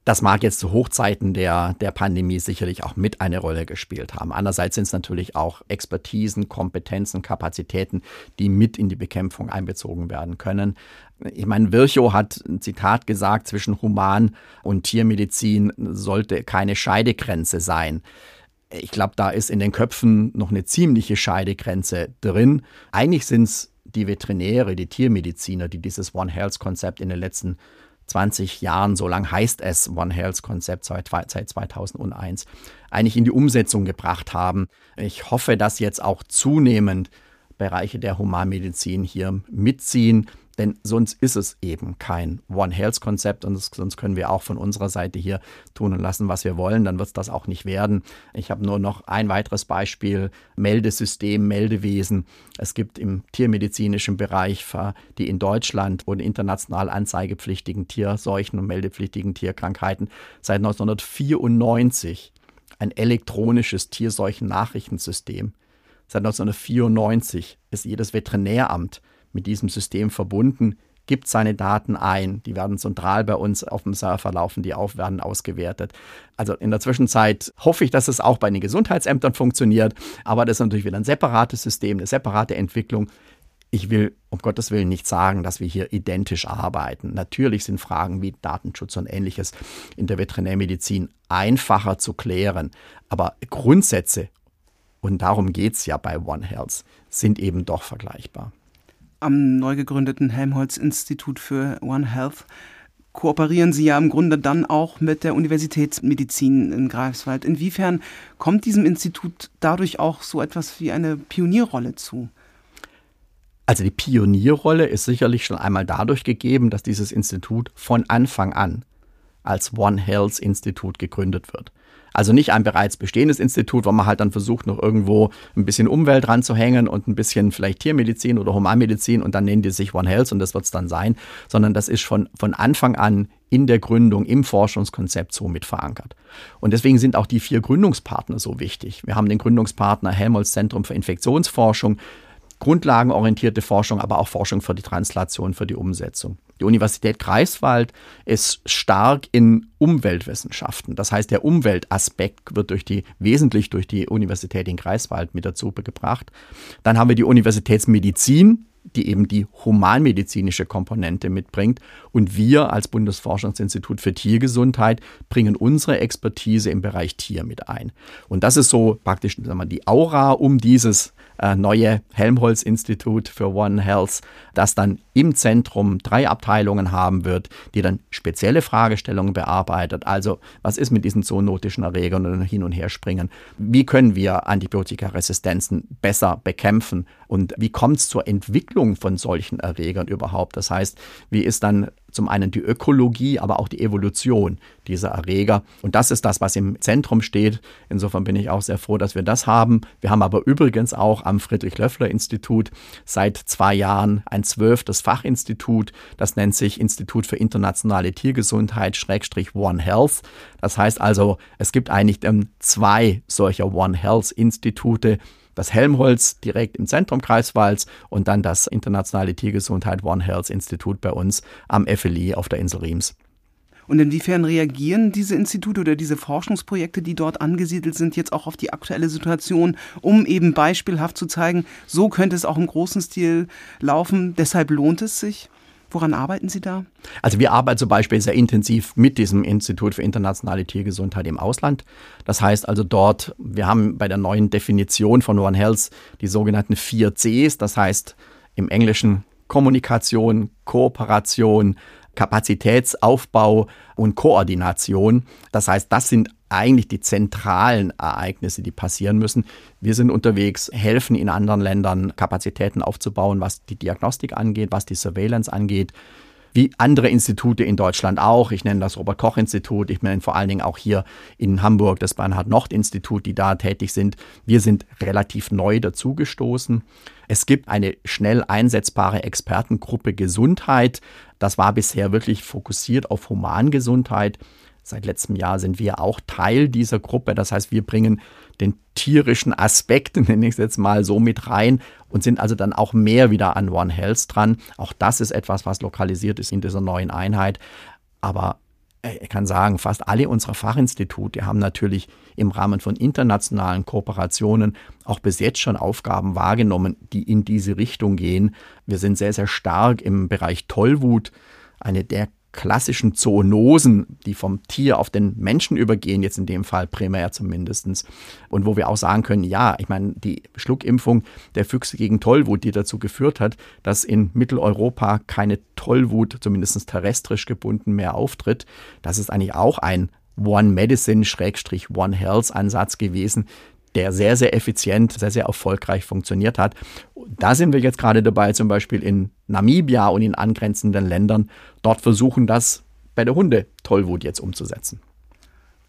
Das mag jetzt zu Hochzeiten der, der Pandemie sicherlich auch mit eine Rolle gespielt haben. Andererseits sind es natürlich auch Expertisen, Kompetenzen, Kapazitäten, die mit in die Bekämpfung einbezogen werden können. Ich meine, Virchow hat ein Zitat gesagt, zwischen Human- und Tiermedizin sollte keine Scheidegrenze sein. Ich glaube, da ist in den Köpfen noch eine ziemliche Scheidegrenze drin. Eigentlich sind es die Veterinäre, die Tiermediziner, die dieses One Health-Konzept in den letzten 20 Jahren, so lang heißt es One Health Konzept seit 2001, eigentlich in die Umsetzung gebracht haben. Ich hoffe, dass jetzt auch zunehmend Bereiche der Humanmedizin hier mitziehen, Denn sonst ist es eben kein One Health Konzept und sonst können wir auch von unserer Seite hier tun und lassen, was wir wollen. Dann wird es das auch nicht werden. Ich habe nur noch ein weiteres Beispiel. Meldesystem, Meldewesen. Es gibt im tiermedizinischen Bereich die in Deutschland und international anzeigepflichtigen Tierseuchen und meldepflichtigen Tierkrankheiten seit 1994 ein elektronisches Tierseuchen-Nachrichtensystem. Seit 1994 ist jedes Veterinäramt mit diesem System verbunden, gibt seine Daten ein, die werden zentral bei uns auf dem Server laufen, die auf werden ausgewertet. Also in der Zwischenzeit hoffe ich, dass es auch bei den Gesundheitsämtern funktioniert, aber das ist natürlich wieder ein separates System, eine separate Entwicklung. Ich will um Gottes Willen nicht sagen, dass wir hier identisch arbeiten. Natürlich sind Fragen wie Datenschutz und ähnliches in der Veterinärmedizin einfacher zu klären, aber Grundsätze, und darum geht es ja bei One Health, sind eben doch vergleichbar am neu gegründeten Helmholtz-Institut für One Health kooperieren Sie ja im Grunde dann auch mit der Universitätsmedizin in Greifswald. Inwiefern kommt diesem Institut dadurch auch so etwas wie eine Pionierrolle zu? Also die Pionierrolle ist sicherlich schon einmal dadurch gegeben, dass dieses Institut von Anfang an als One Health Institut gegründet wird. Also nicht ein bereits bestehendes Institut, wo man halt dann versucht, noch irgendwo ein bisschen Umwelt ranzuhängen und ein bisschen vielleicht Tiermedizin oder Humanmedizin und dann nennen die sich One Health und das wird es dann sein, sondern das ist von, von Anfang an in der Gründung, im Forschungskonzept so mit verankert. Und deswegen sind auch die vier Gründungspartner so wichtig. Wir haben den Gründungspartner Helmholtz Zentrum für Infektionsforschung, grundlagenorientierte Forschung, aber auch Forschung für die Translation, für die Umsetzung. Die Universität Greifswald ist stark in Umweltwissenschaften. Das heißt, der Umweltaspekt wird durch die, wesentlich durch die Universität in Greifswald mit dazu gebracht. Dann haben wir die Universitätsmedizin, die eben die humanmedizinische Komponente mitbringt. Und wir als Bundesforschungsinstitut für Tiergesundheit bringen unsere Expertise im Bereich Tier mit ein. Und das ist so praktisch sagen wir, die Aura um dieses neue Helmholtz-Institut für One Health, das dann im Zentrum drei Abteilungen haben wird, die dann spezielle Fragestellungen bearbeitet. Also was ist mit diesen zoonotischen Erregern und hin und her springen? Wie können wir Antibiotikaresistenzen besser bekämpfen? Und wie kommt es zur Entwicklung von solchen Erregern überhaupt? Das heißt, wie ist dann zum einen die Ökologie, aber auch die Evolution dieser Erreger. Und das ist das, was im Zentrum steht. Insofern bin ich auch sehr froh, dass wir das haben. Wir haben aber übrigens auch am Friedrich-Löffler-Institut seit zwei Jahren ein zwölftes Fachinstitut. Das nennt sich Institut für internationale Tiergesundheit, Schrägstrich One Health. Das heißt also, es gibt eigentlich ähm, zwei solcher One Health Institute das Helmholtz direkt im Zentrum Kreiswalds und dann das Internationale Tiergesundheit One Health Institut bei uns am FLI auf der Insel Riems. Und inwiefern reagieren diese Institute oder diese Forschungsprojekte, die dort angesiedelt sind, jetzt auch auf die aktuelle Situation, um eben beispielhaft zu zeigen, so könnte es auch im großen Stil laufen, deshalb lohnt es sich? Woran arbeiten Sie da? Also wir arbeiten zum Beispiel sehr intensiv mit diesem Institut für internationale Tiergesundheit im Ausland. Das heißt also dort, wir haben bei der neuen Definition von One Health die sogenannten vier Cs, das heißt im Englischen Kommunikation, Kooperation, Kapazitätsaufbau und Koordination. Das heißt, das sind eigentlich die zentralen Ereignisse, die passieren müssen. Wir sind unterwegs, helfen in anderen Ländern Kapazitäten aufzubauen, was die Diagnostik angeht, was die Surveillance angeht wie andere Institute in Deutschland auch. Ich nenne das Robert-Koch-Institut. Ich nenne vor allen Dingen auch hier in Hamburg das Bernhard-Nocht-Institut, die da tätig sind. Wir sind relativ neu dazugestoßen. Es gibt eine schnell einsetzbare Expertengruppe Gesundheit. Das war bisher wirklich fokussiert auf Humangesundheit. Seit letztem Jahr sind wir auch Teil dieser Gruppe. Das heißt, wir bringen den tierischen Aspekt, nenne ich es jetzt mal so, mit rein und sind also dann auch mehr wieder an One Health dran. Auch das ist etwas, was lokalisiert ist in dieser neuen Einheit. Aber ich kann sagen, fast alle unserer Fachinstitute haben natürlich im Rahmen von internationalen Kooperationen auch bis jetzt schon Aufgaben wahrgenommen, die in diese Richtung gehen. Wir sind sehr, sehr stark im Bereich Tollwut, eine der klassischen Zoonosen, die vom Tier auf den Menschen übergehen, jetzt in dem Fall primär zumindest. Und wo wir auch sagen können, ja, ich meine, die Schluckimpfung der Füchse gegen Tollwut, die dazu geführt hat, dass in Mitteleuropa keine Tollwut, zumindest terrestrisch gebunden, mehr auftritt, das ist eigentlich auch ein One Medicine-One Health Ansatz gewesen, der sehr, sehr effizient, sehr, sehr erfolgreich funktioniert hat. Da sind wir jetzt gerade dabei, zum Beispiel in Namibia und in angrenzenden Ländern, dort versuchen das bei der Hunde-Tollwut jetzt umzusetzen.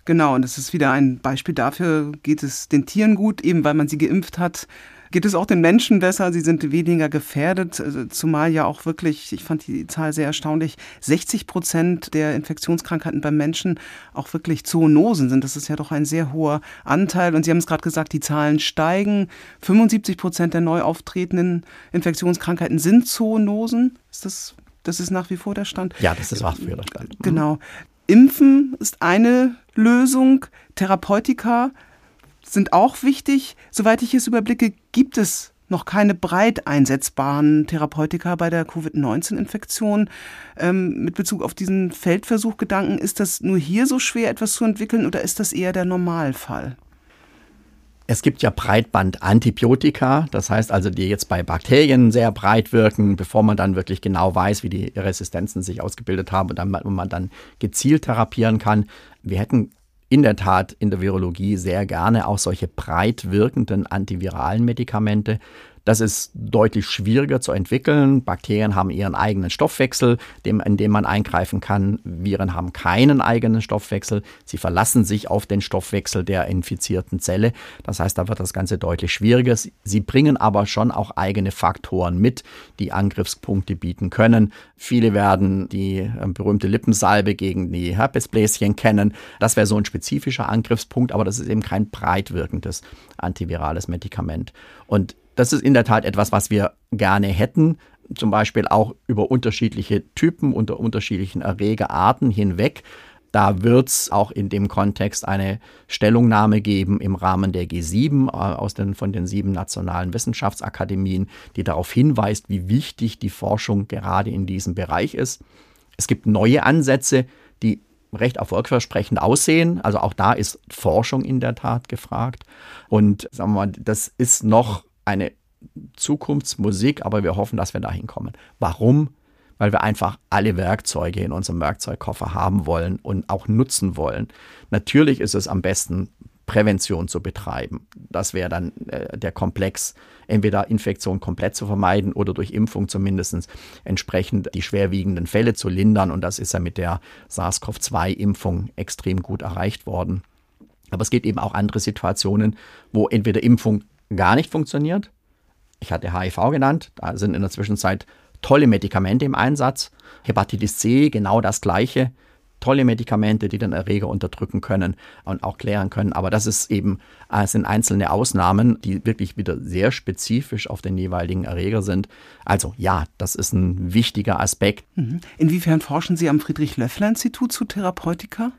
Genau, und das ist wieder ein Beispiel dafür, geht es den Tieren gut, eben weil man sie geimpft hat. Geht es auch den Menschen besser? Sie sind weniger gefährdet, also zumal ja auch wirklich, ich fand die Zahl sehr erstaunlich, 60 Prozent der Infektionskrankheiten beim Menschen auch wirklich Zoonosen sind. Das ist ja doch ein sehr hoher Anteil. Und Sie haben es gerade gesagt, die Zahlen steigen. 75 Prozent der neu auftretenden Infektionskrankheiten sind Zoonosen. Ist das das ist nach wie vor der Stand. Ja, das ist nach wie vor der Stand. Genau. Impfen ist eine Lösung. Therapeutika sind auch wichtig. Soweit ich es überblicke, gibt es noch keine breit einsetzbaren Therapeutika bei der Covid-19-Infektion. Ähm, mit Bezug auf diesen Feldversuchgedanken, ist das nur hier so schwer, etwas zu entwickeln oder ist das eher der Normalfall? Es gibt ja Breitband-Antibiotika, das heißt also, die jetzt bei Bakterien sehr breit wirken, bevor man dann wirklich genau weiß, wie die Resistenzen sich ausgebildet haben und dann, man dann gezielt therapieren kann. Wir hätten in der Tat in der Virologie sehr gerne auch solche breit wirkenden antiviralen Medikamente. Das ist deutlich schwieriger zu entwickeln. Bakterien haben ihren eigenen Stoffwechsel, dem, in dem man eingreifen kann. Viren haben keinen eigenen Stoffwechsel. Sie verlassen sich auf den Stoffwechsel der infizierten Zelle. Das heißt, da wird das Ganze deutlich schwieriger. Sie bringen aber schon auch eigene Faktoren mit, die Angriffspunkte bieten können. Viele werden die äh, berühmte Lippensalbe gegen die Herpesbläschen kennen. Das wäre so ein spezifischer Angriffspunkt, aber das ist eben kein breit wirkendes antivirales Medikament. Und das ist in der Tat etwas, was wir gerne hätten, zum Beispiel auch über unterschiedliche Typen, unter unterschiedlichen Erregerarten hinweg. Da wird es auch in dem Kontext eine Stellungnahme geben im Rahmen der G7 äh, aus den, von den sieben nationalen Wissenschaftsakademien, die darauf hinweist, wie wichtig die Forschung gerade in diesem Bereich ist. Es gibt neue Ansätze, die recht erfolgversprechend aussehen. Also auch da ist Forschung in der Tat gefragt. Und sagen wir mal, das ist noch eine Zukunftsmusik, aber wir hoffen, dass wir dahin kommen. Warum? Weil wir einfach alle Werkzeuge in unserem Werkzeugkoffer haben wollen und auch nutzen wollen. Natürlich ist es am besten, Prävention zu betreiben. Das wäre dann äh, der Komplex, entweder Infektion komplett zu vermeiden oder durch Impfung zumindest entsprechend die schwerwiegenden Fälle zu lindern. Und das ist ja mit der SARS-CoV-2-Impfung extrem gut erreicht worden. Aber es gibt eben auch andere Situationen, wo entweder Impfung gar nicht funktioniert. Ich hatte HIV genannt, da sind in der Zwischenzeit tolle Medikamente im Einsatz. Hepatitis C, genau das gleiche. Tolle Medikamente, die den Erreger unterdrücken können und auch klären können. Aber das ist eben, es äh, sind einzelne Ausnahmen, die wirklich wieder sehr spezifisch auf den jeweiligen Erreger sind. Also ja, das ist ein wichtiger Aspekt. Mhm. Inwiefern forschen Sie am Friedrich-Löffler-Institut zu Therapeutika?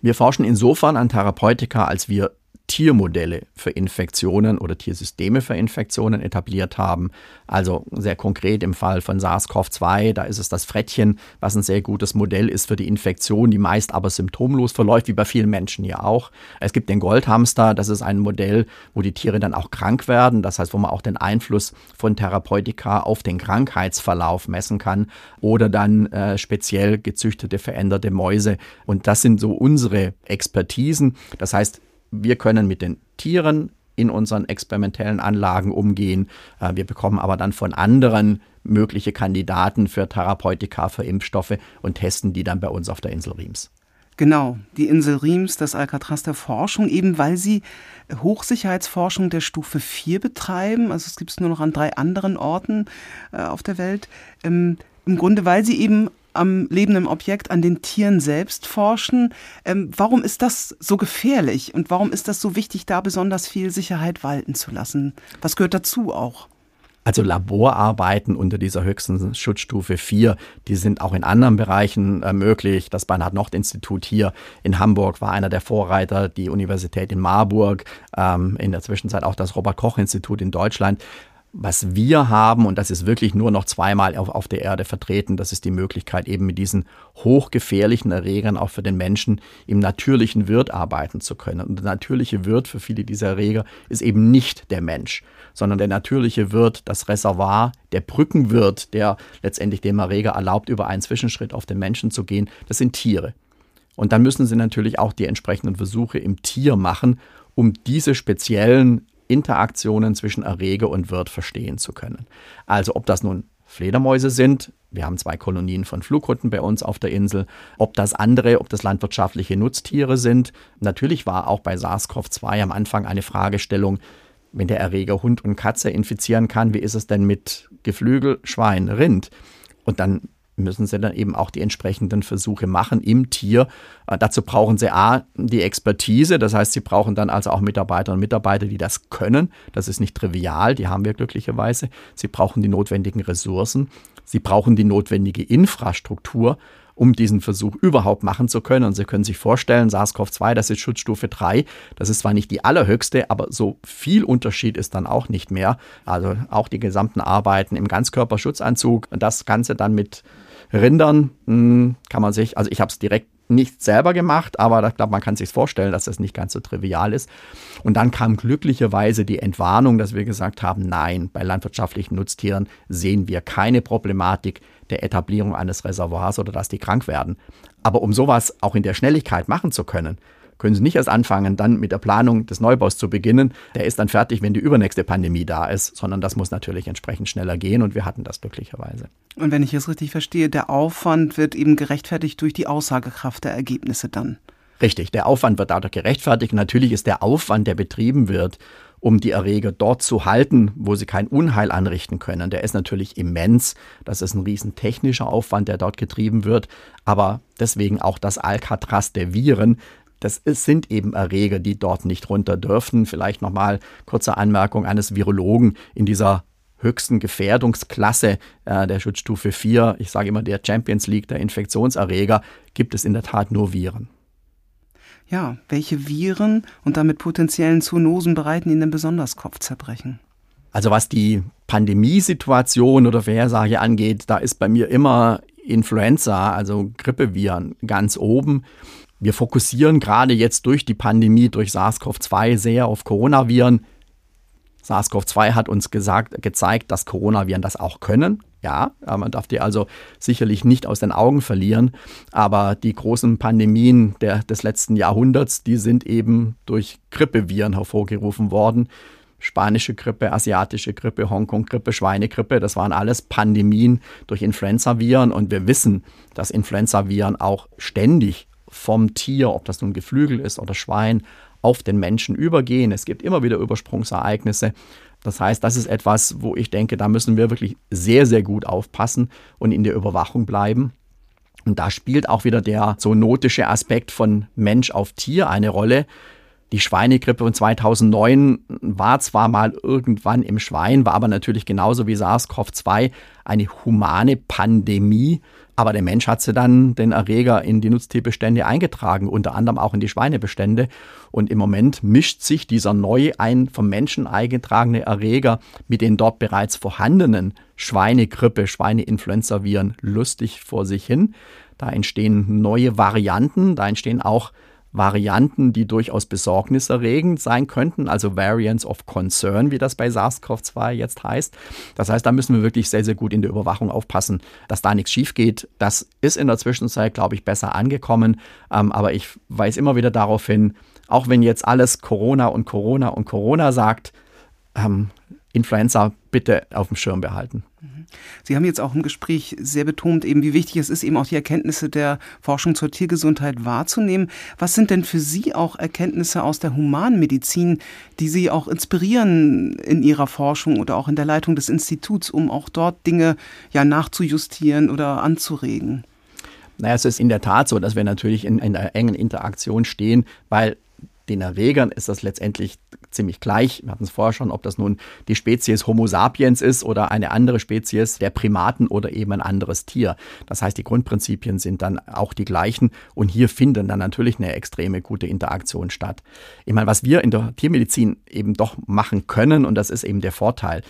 Wir forschen insofern an Therapeutika, als wir Tiermodelle für Infektionen oder Tiersysteme für Infektionen etabliert haben. Also sehr konkret im Fall von SARS-CoV-2, da ist es das Frettchen, was ein sehr gutes Modell ist für die Infektion, die meist aber symptomlos verläuft, wie bei vielen Menschen ja auch. Es gibt den Goldhamster, das ist ein Modell, wo die Tiere dann auch krank werden, das heißt, wo man auch den Einfluss von Therapeutika auf den Krankheitsverlauf messen kann oder dann äh, speziell gezüchtete veränderte Mäuse. Und das sind so unsere Expertisen. Das heißt, wir können mit den Tieren in unseren experimentellen Anlagen umgehen. Äh, wir bekommen aber dann von anderen mögliche Kandidaten für Therapeutika, für Impfstoffe und testen die dann bei uns auf der Insel Riems. Genau, die Insel Riems, das Alcatraz der Forschung, eben weil sie Hochsicherheitsforschung der Stufe 4 betreiben. Also es gibt es nur noch an drei anderen Orten äh, auf der Welt. Ähm, Im Grunde, weil sie eben am lebenden Objekt, an den Tieren selbst forschen. Ähm, warum ist das so gefährlich und warum ist das so wichtig, da besonders viel Sicherheit walten zu lassen? Was gehört dazu auch? Also Laborarbeiten unter dieser höchsten Schutzstufe 4, die sind auch in anderen Bereichen äh, möglich. Das Bernhard-Nocht-Institut hier in Hamburg war einer der Vorreiter, die Universität in Marburg, ähm, in der Zwischenzeit auch das Robert-Koch-Institut in Deutschland. Was wir haben, und das ist wirklich nur noch zweimal auf, auf der Erde vertreten, das ist die Möglichkeit, eben mit diesen hochgefährlichen Erregern auch für den Menschen im natürlichen Wirt arbeiten zu können. Und der natürliche Wirt für viele dieser Erreger ist eben nicht der Mensch, sondern der natürliche Wirt, das Reservoir, der Brückenwirt, der letztendlich dem Erreger erlaubt, über einen Zwischenschritt auf den Menschen zu gehen, das sind Tiere. Und dann müssen sie natürlich auch die entsprechenden Versuche im Tier machen, um diese speziellen Interaktionen zwischen Erreger und Wirt verstehen zu können. Also ob das nun Fledermäuse sind, wir haben zwei Kolonien von Flughunden bei uns auf der Insel, ob das andere, ob das landwirtschaftliche Nutztiere sind. Natürlich war auch bei SARS-CoV-2 am Anfang eine Fragestellung, wenn der Erreger Hund und Katze infizieren kann, wie ist es denn mit Geflügel, Schwein, Rind? Und dann müssen sie dann eben auch die entsprechenden Versuche machen im Tier. Äh, dazu brauchen sie A, die Expertise, das heißt, sie brauchen dann also auch Mitarbeiter und Mitarbeiter, die das können. Das ist nicht trivial, die haben wir glücklicherweise. Sie brauchen die notwendigen Ressourcen, sie brauchen die notwendige Infrastruktur um diesen Versuch überhaupt machen zu können. Und Sie können sich vorstellen, SARS-CoV-2, das ist Schutzstufe 3. Das ist zwar nicht die allerhöchste, aber so viel Unterschied ist dann auch nicht mehr. Also auch die gesamten Arbeiten im Ganzkörperschutzanzug, das Ganze dann mit Rindern, hm, kann man sich, also ich habe es direkt nicht selber gemacht, aber ich glaube, man kann sich vorstellen, dass das nicht ganz so trivial ist. Und dann kam glücklicherweise die Entwarnung, dass wir gesagt haben, nein, bei landwirtschaftlichen Nutztieren sehen wir keine Problematik der Etablierung eines Reservoirs oder dass die krank werden. Aber um sowas auch in der Schnelligkeit machen zu können, können Sie nicht erst anfangen, dann mit der Planung des Neubaus zu beginnen. Der ist dann fertig, wenn die übernächste Pandemie da ist, sondern das muss natürlich entsprechend schneller gehen und wir hatten das glücklicherweise. Und wenn ich es richtig verstehe, der Aufwand wird eben gerechtfertigt durch die Aussagekraft der Ergebnisse dann. Richtig, der Aufwand wird dadurch gerechtfertigt. Natürlich ist der Aufwand, der betrieben wird, um die Erreger dort zu halten, wo sie kein Unheil anrichten können. Der ist natürlich immens. Das ist ein riesen technischer Aufwand, der dort getrieben wird. Aber deswegen auch das Alcatraz der Viren. Das ist, sind eben Erreger, die dort nicht runter dürften. Vielleicht nochmal kurze Anmerkung eines Virologen in dieser höchsten Gefährdungsklasse äh, der Schutzstufe 4, ich sage immer der Champions League der Infektionserreger, gibt es in der Tat nur Viren. Ja, welche Viren und damit potenziellen Zoonosen bereiten Ihnen denn besonders Kopfzerbrechen? Also was die Pandemiesituation oder Vorhersage angeht, da ist bei mir immer Influenza, also Grippeviren ganz oben. Wir fokussieren gerade jetzt durch die Pandemie, durch SARS-CoV-2 sehr auf Coronaviren. SARS-CoV-2 hat uns gesagt, gezeigt, dass Coronaviren das auch können. Ja, man darf die also sicherlich nicht aus den Augen verlieren. Aber die großen Pandemien der, des letzten Jahrhunderts, die sind eben durch Grippeviren hervorgerufen worden. Spanische Grippe, asiatische Grippe, Hongkong-Grippe, Schweinegrippe, das waren alles Pandemien durch Influenzaviren. Und wir wissen, dass Influenzaviren auch ständig vom Tier, ob das nun Geflügel ist oder Schwein, auf den Menschen übergehen. Es gibt immer wieder Übersprungsereignisse. Das heißt, das ist etwas, wo ich denke, da müssen wir wirklich sehr, sehr gut aufpassen und in der Überwachung bleiben. Und da spielt auch wieder der zoonotische Aspekt von Mensch auf Tier eine Rolle. Die Schweinegrippe von 2009 war zwar mal irgendwann im Schwein, war aber natürlich genauso wie SARS-CoV-2 eine humane Pandemie. Aber der Mensch hat sie dann den Erreger in die Nutztierbestände eingetragen, unter anderem auch in die Schweinebestände. Und im Moment mischt sich dieser neu ein vom Menschen eingetragene Erreger mit den dort bereits vorhandenen Schweinegrippe, Schweineinfluenza-Viren lustig vor sich hin. Da entstehen neue Varianten, da entstehen auch Varianten, die durchaus besorgniserregend sein könnten, also Variants of Concern, wie das bei SARS-CoV-2 jetzt heißt. Das heißt, da müssen wir wirklich sehr, sehr gut in der Überwachung aufpassen, dass da nichts schief geht. Das ist in der Zwischenzeit, glaube ich, besser angekommen. Ähm, aber ich weise immer wieder darauf hin, auch wenn jetzt alles Corona und Corona und Corona sagt, ähm, Influenza bitte auf dem Schirm behalten. Sie haben jetzt auch im Gespräch sehr betont, eben wie wichtig es ist, eben auch die Erkenntnisse der Forschung zur Tiergesundheit wahrzunehmen. Was sind denn für Sie auch Erkenntnisse aus der Humanmedizin, die Sie auch inspirieren in Ihrer Forschung oder auch in der Leitung des Instituts, um auch dort Dinge ja nachzujustieren oder anzuregen? Naja, es ist in der Tat so, dass wir natürlich in, in einer engen Interaktion stehen, weil den Erregern ist das letztendlich ziemlich gleich. Wir hatten es vorher schon, ob das nun die Spezies Homo sapiens ist oder eine andere Spezies der Primaten oder eben ein anderes Tier. Das heißt, die Grundprinzipien sind dann auch die gleichen und hier finden dann natürlich eine extreme gute Interaktion statt. Ich meine, was wir in der Tiermedizin eben doch machen können und das ist eben der Vorteil,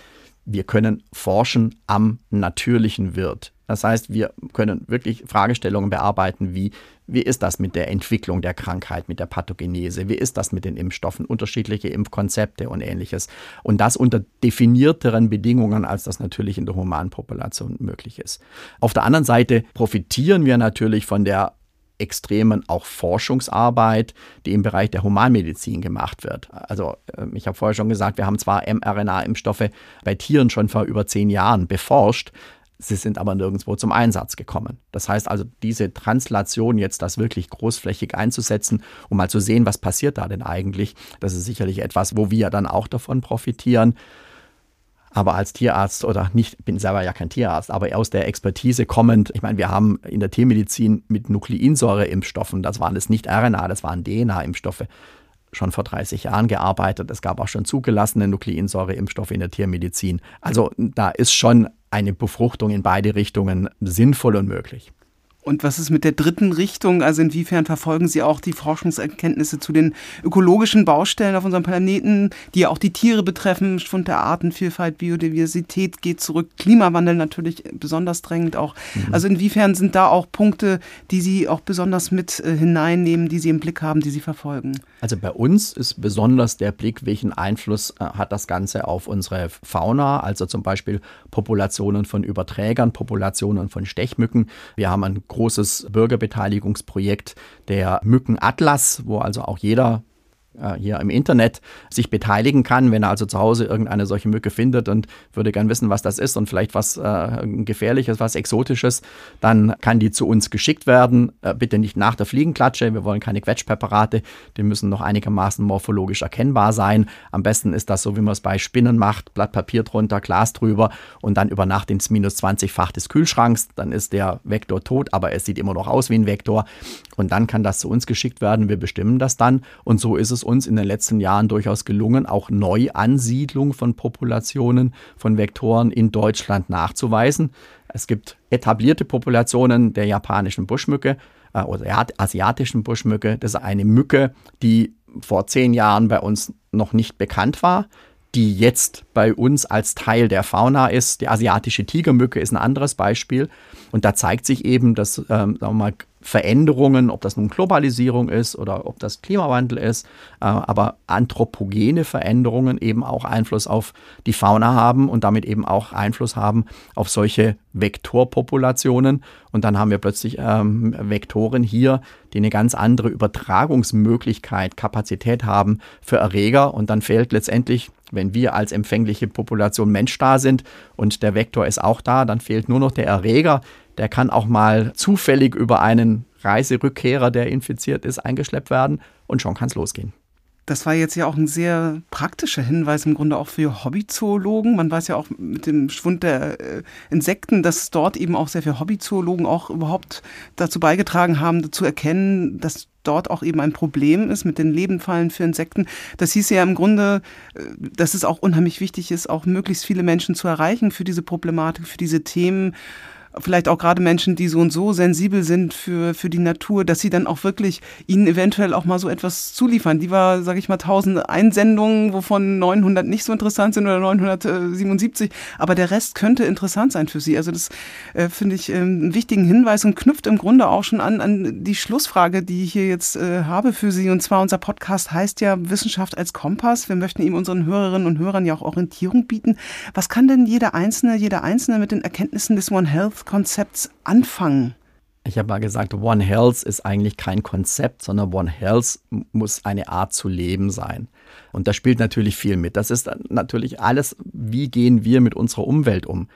wir können forschen am natürlichen Wirt. Das heißt, wir können wirklich Fragestellungen bearbeiten wie, wie ist das mit der Entwicklung der Krankheit, mit der Pathogenese, wie ist das mit den Impfstoffen, unterschiedliche Impfkonzepte und ähnliches. Und das unter definierteren Bedingungen, als das natürlich in der humanen Population möglich ist. Auf der anderen Seite profitieren wir natürlich von der extremen auch Forschungsarbeit, die im Bereich der Humanmedizin gemacht wird. Also ähm, ich habe vorher schon gesagt, wir haben zwar mRNA-Impfstoffe bei Tieren schon vor über zehn Jahren beforscht, sie sind aber nirgendwo zum Einsatz gekommen. Das heißt also, diese Translation jetzt das wirklich großflächig einzusetzen, um mal zu sehen, was passiert da denn eigentlich, das ist sicherlich etwas, wo wir dann auch davon profitieren. Aber als Tierarzt oder nicht, bin selber ja kein Tierarzt, aber aus der Expertise kommend, ich meine, wir haben in der Tiermedizin mit Nukleinsäureimpfstoffen, das waren es nicht RNA, das waren DNA-Impfstoffe, schon vor 30 Jahren gearbeitet. Es gab auch schon zugelassene Nukleinsäureimpfstoffe in der Tiermedizin. Also da ist schon eine Befruchtung in beide Richtungen sinnvoll und möglich. Und was ist mit der dritten Richtung? Also inwiefern verfolgen Sie auch die Forschungserkenntnisse zu den ökologischen Baustellen auf unserem Planeten, die ja auch die Tiere betreffen? Schwund der Artenvielfalt, Biodiversität geht zurück, Klimawandel natürlich besonders drängend auch. Mhm. Also inwiefern sind da auch Punkte, die Sie auch besonders mit äh, hineinnehmen, die Sie im Blick haben, die Sie verfolgen? Also bei uns ist besonders der Blick, welchen Einfluss äh, hat das Ganze auf unsere Fauna, also zum Beispiel Populationen von Überträgern, Populationen von Stechmücken. Wir haben ein großes Bürgerbeteiligungsprojekt der Mückenatlas, wo also auch jeder äh, hier im Internet sich beteiligen kann, wenn er also zu Hause irgendeine solche Mücke findet und würde gern wissen, was das ist und vielleicht was äh, Gefährliches, was Exotisches, dann kann die zu uns geschickt werden. Äh, bitte nicht nach der Fliegenklatsche, wir wollen keine Quetschpräparate, die müssen noch einigermaßen morphologisch erkennbar sein. Am besten ist das so, wie man es bei Spinnen macht, Blatt Papier drunter, Glas drüber und dann über Nacht ins minus 20-fach des Kühlschranks, dann ist der Vektor tot, aber es sieht immer noch aus wie ein Vektor. Und dann kann das zu uns geschickt werden, wir bestimmen das dann. Und so ist es uns in den letzten Jahren durchaus gelungen, auch Neuansiedlung von Populationen von Vektoren in Deutschland nachzuweisen. Es gibt etablierte Populationen der japanischen Buschmücke äh, oder asiatischen Buschmücke. Das ist eine Mücke, die vor zehn Jahren bei uns noch nicht bekannt war die jetzt bei uns als Teil der Fauna ist. Die asiatische Tigermücke ist ein anderes Beispiel. Und da zeigt sich eben, dass ähm, sagen wir mal, Veränderungen, ob das nun Globalisierung ist oder ob das Klimawandel ist, äh, aber anthropogene Veränderungen eben auch Einfluss auf die Fauna haben und damit eben auch Einfluss haben auf solche Vektorpopulationen. Und dann haben wir plötzlich ähm, Vektoren hier, die eine ganz andere Übertragungsmöglichkeit, Kapazität haben für Erreger. Und dann fehlt letztendlich, wenn wir als empfängliche Population Mensch da sind und der Vektor ist auch da, dann fehlt nur noch der Erreger, der kann auch mal zufällig über einen Reiserückkehrer, der infiziert ist, eingeschleppt werden und schon kann es losgehen. Das war jetzt ja auch ein sehr praktischer Hinweis im Grunde auch für Hobbyzoologen. Man weiß ja auch mit dem Schwund der äh, Insekten, dass dort eben auch sehr viele Hobbyzoologen auch überhaupt dazu beigetragen haben, zu erkennen, dass dort auch eben ein Problem ist mit den Lebenfallen für Insekten. Das hieß ja im Grunde, äh, dass es auch unheimlich wichtig ist, auch möglichst viele Menschen zu erreichen für diese Problematik, für diese Themen vielleicht auch gerade Menschen, die so und so sensibel sind für, für die Natur, dass sie dann auch wirklich ihnen eventuell auch mal so etwas zuliefern. Die war, sage ich mal, 1000 Einsendungen, wovon 900 nicht so interessant sind oder 977, aber der Rest könnte interessant sein für sie. Also das äh, finde ich äh, einen wichtigen Hinweis und knüpft im Grunde auch schon an, an die Schlussfrage, die ich hier jetzt äh, habe für Sie. Und zwar unser Podcast heißt ja Wissenschaft als Kompass. Wir möchten ihm unseren Hörerinnen und Hörern ja auch Orientierung bieten. Was kann denn jeder Einzelne, jeder Einzelne mit den Erkenntnissen des One Health Konzepts anfangen? Ich habe mal gesagt, One Health ist eigentlich kein Konzept, sondern One Health muss eine Art zu leben sein. Und da spielt natürlich viel mit. Das ist natürlich alles, wie gehen wir mit unserer Umwelt um,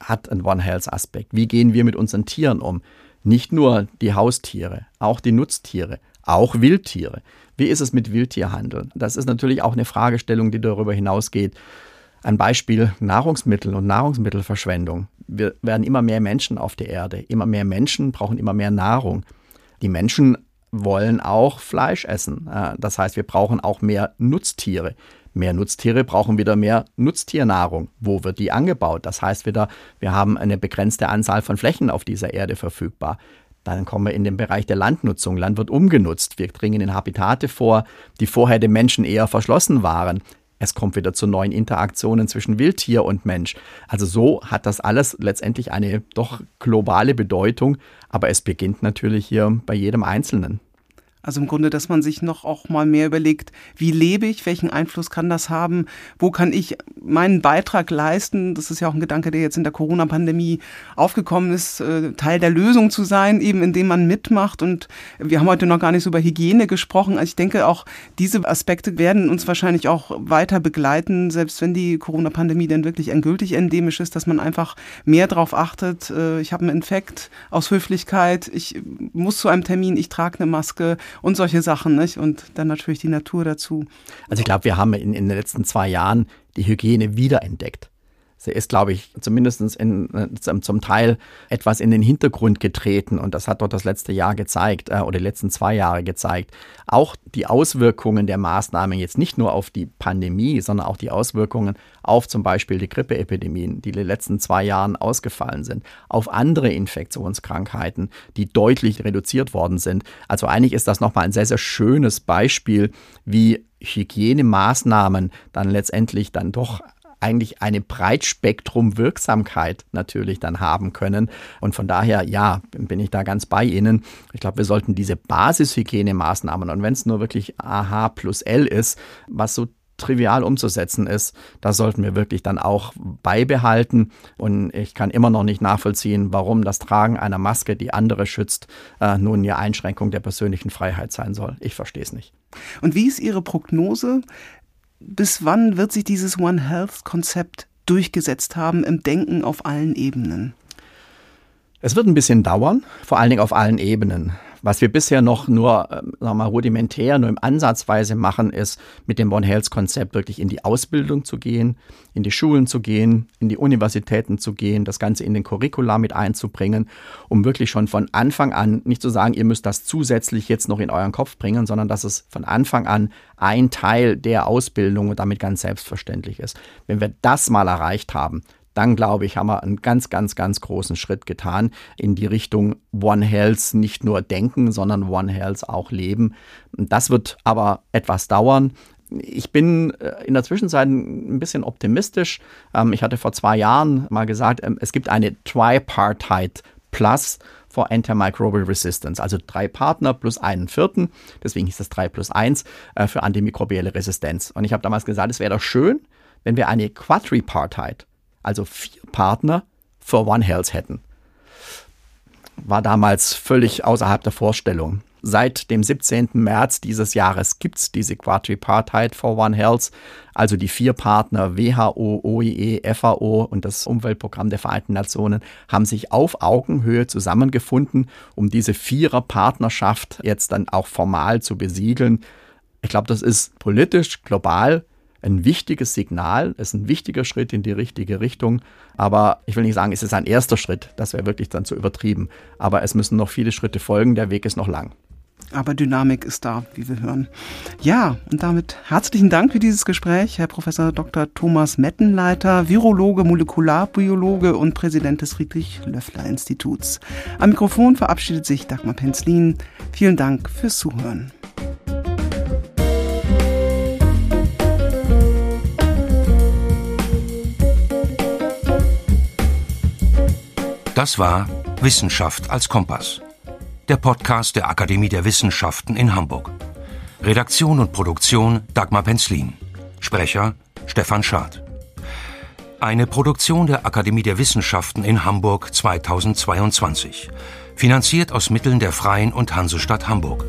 hat einen One Health Aspekt. Wie gehen wir mit unseren Tieren um? Nicht nur die Haustiere, auch die Nutztiere, auch Wildtiere. Wie ist es mit Wildtierhandel? Das ist natürlich auch eine Fragestellung, die darüber hinausgeht. Ein Beispiel Nahrungsmittel und Nahrungsmittelverschwendung. Wir werden immer mehr Menschen auf der Erde. Immer mehr Menschen brauchen immer mehr Nahrung. Die Menschen wollen auch Fleisch essen. Äh, das heißt, wir brauchen auch mehr Nutztiere. Mehr Nutztiere brauchen wieder mehr Nutztiernahrung. Wo wird die angebaut? Das heißt wieder, wir haben eine begrenzte Anzahl von Flächen auf dieser Erde verfügbar. Dann kommen wir in den Bereich der Landnutzung. Land wird umgenutzt. Wir dringen in Habitate vor, die vorher den Menschen eher verschlossen waren. Es kommt wieder zu neuen Interaktionen zwischen Wildtier und Mensch. Also so hat das alles letztendlich eine doch globale Bedeutung, aber es beginnt natürlich hier bei jedem Einzelnen. Also im Grunde, dass man sich noch auch mal mehr überlegt, wie lebe ich, welchen Einfluss kann das haben, wo kann ich meinen Beitrag leisten. Das ist ja auch ein Gedanke, der jetzt in der Corona-Pandemie aufgekommen ist, äh, Teil der Lösung zu sein, eben indem man mitmacht. Und wir haben heute noch gar nicht so über Hygiene gesprochen. Also ich denke auch, diese Aspekte werden uns wahrscheinlich auch weiter begleiten, selbst wenn die Corona-Pandemie denn wirklich endgültig endemisch ist, dass man einfach mehr darauf achtet. Äh, ich habe einen Infekt aus Höflichkeit, ich muss zu einem Termin, ich trage eine Maske und solche Sachen. Nicht? Und dann natürlich die Natur dazu. Also ich glaube, wir haben in, in den letzten zwei Jahren die Hygiene wiederentdeckt. Sie ist, glaube ich, zumindest in, äh, zum Teil etwas in den Hintergrund getreten und das hat dort das letzte Jahr gezeigt äh, oder die letzten zwei Jahre gezeigt. Auch die Auswirkungen der Maßnahmen jetzt nicht nur auf die Pandemie, sondern auch die Auswirkungen auf zum Beispiel die Grippeepidemien, die in den letzten zwei Jahren ausgefallen sind, auf andere Infektionskrankheiten, die deutlich reduziert worden sind. Also eigentlich ist das nochmal ein sehr, sehr schönes Beispiel, wie Hygienemaßnahmen dann letztendlich dann doch eigentlich eine Breitspektrum-Wirksamkeit natürlich dann haben können. Und von daher, ja, bin ich da ganz bei Ihnen. Ich glaube, wir sollten diese Basishygienemaßnahmen und wenn es nur wirklich AH plus L ist, was so trivial umzusetzen ist, das sollten wir wirklich dann auch beibehalten. Und ich kann immer noch nicht nachvollziehen, warum das Tragen einer Maske, die andere schützt, äh, nun eine Einschränkung der persönlichen Freiheit sein soll. Ich verstehe es nicht. Und wie ist Ihre Prognose? Bis wann wird sich dieses One Health-Konzept durchgesetzt haben im Denken auf allen Ebenen? Es wird ein bisschen dauern, vor allen Dingen auf allen Ebenen. Was wir bisher noch nur ähm, sagen wir rudimentär, nur im Ansatzweise machen, ist mit dem One Health Konzept wirklich in die Ausbildung zu gehen, in die Schulen zu gehen, in die Universitäten zu gehen, das Ganze in den Curricula mit einzubringen, um wirklich schon von Anfang an nicht zu sagen, ihr müsst das zusätzlich jetzt noch in euren Kopf bringen, sondern dass es von Anfang an ein Teil der Ausbildung und damit ganz selbstverständlich ist. Wenn wir das mal erreicht haben, dann glaube ich, haben wir einen ganz, ganz, ganz großen Schritt getan in die Richtung One Health nicht nur denken, sondern One Health auch leben. Das wird aber etwas dauern. Ich bin äh, in der Zwischenzeit ein bisschen optimistisch. Ähm, ich hatte vor zwei Jahren mal gesagt, ähm, es gibt eine Tripartite Plus for Antimicrobial Resistance, also drei Partner plus einen vierten, deswegen hieß das 3 plus 1 äh, für antimikrobielle Resistenz. Und ich habe damals gesagt, es wäre doch schön, wenn wir eine Quadripartite also vier Partner für One Health hätten. War damals völlig außerhalb der Vorstellung. Seit dem 17. März dieses Jahres gibt es diese Quadripartite for One Health, also die vier Partner WHO, OIE, FAO und das Umweltprogramm der Vereinten Nationen haben sich auf Augenhöhe zusammengefunden, um diese Vierer-Partnerschaft jetzt dann auch formal zu besiegeln. Ich glaube, das ist politisch global ein wichtiges Signal, ist ein wichtiger Schritt in die richtige Richtung. Aber ich will nicht sagen, es ist ein erster Schritt, das wäre wirklich dann zu übertrieben. Aber es müssen noch viele Schritte folgen, der Weg ist noch lang. Aber Dynamik ist da, wie wir hören. Ja, und damit herzlichen Dank für dieses Gespräch, Herr Professor Dr. Thomas Mettenleiter, Virologe, Molekularbiologe und Präsident des Friedrich-Löffler-Instituts. Am Mikrofon verabschiedet sich Dagmar Penzlin. Vielen Dank fürs Zuhören. Das war Wissenschaft als Kompass. Der Podcast der Akademie der Wissenschaften in Hamburg. Redaktion und Produktion Dagmar Penzlin. Sprecher Stefan Schad. Eine Produktion der Akademie der Wissenschaften in Hamburg 2022. Finanziert aus Mitteln der Freien und Hansestadt Hamburg.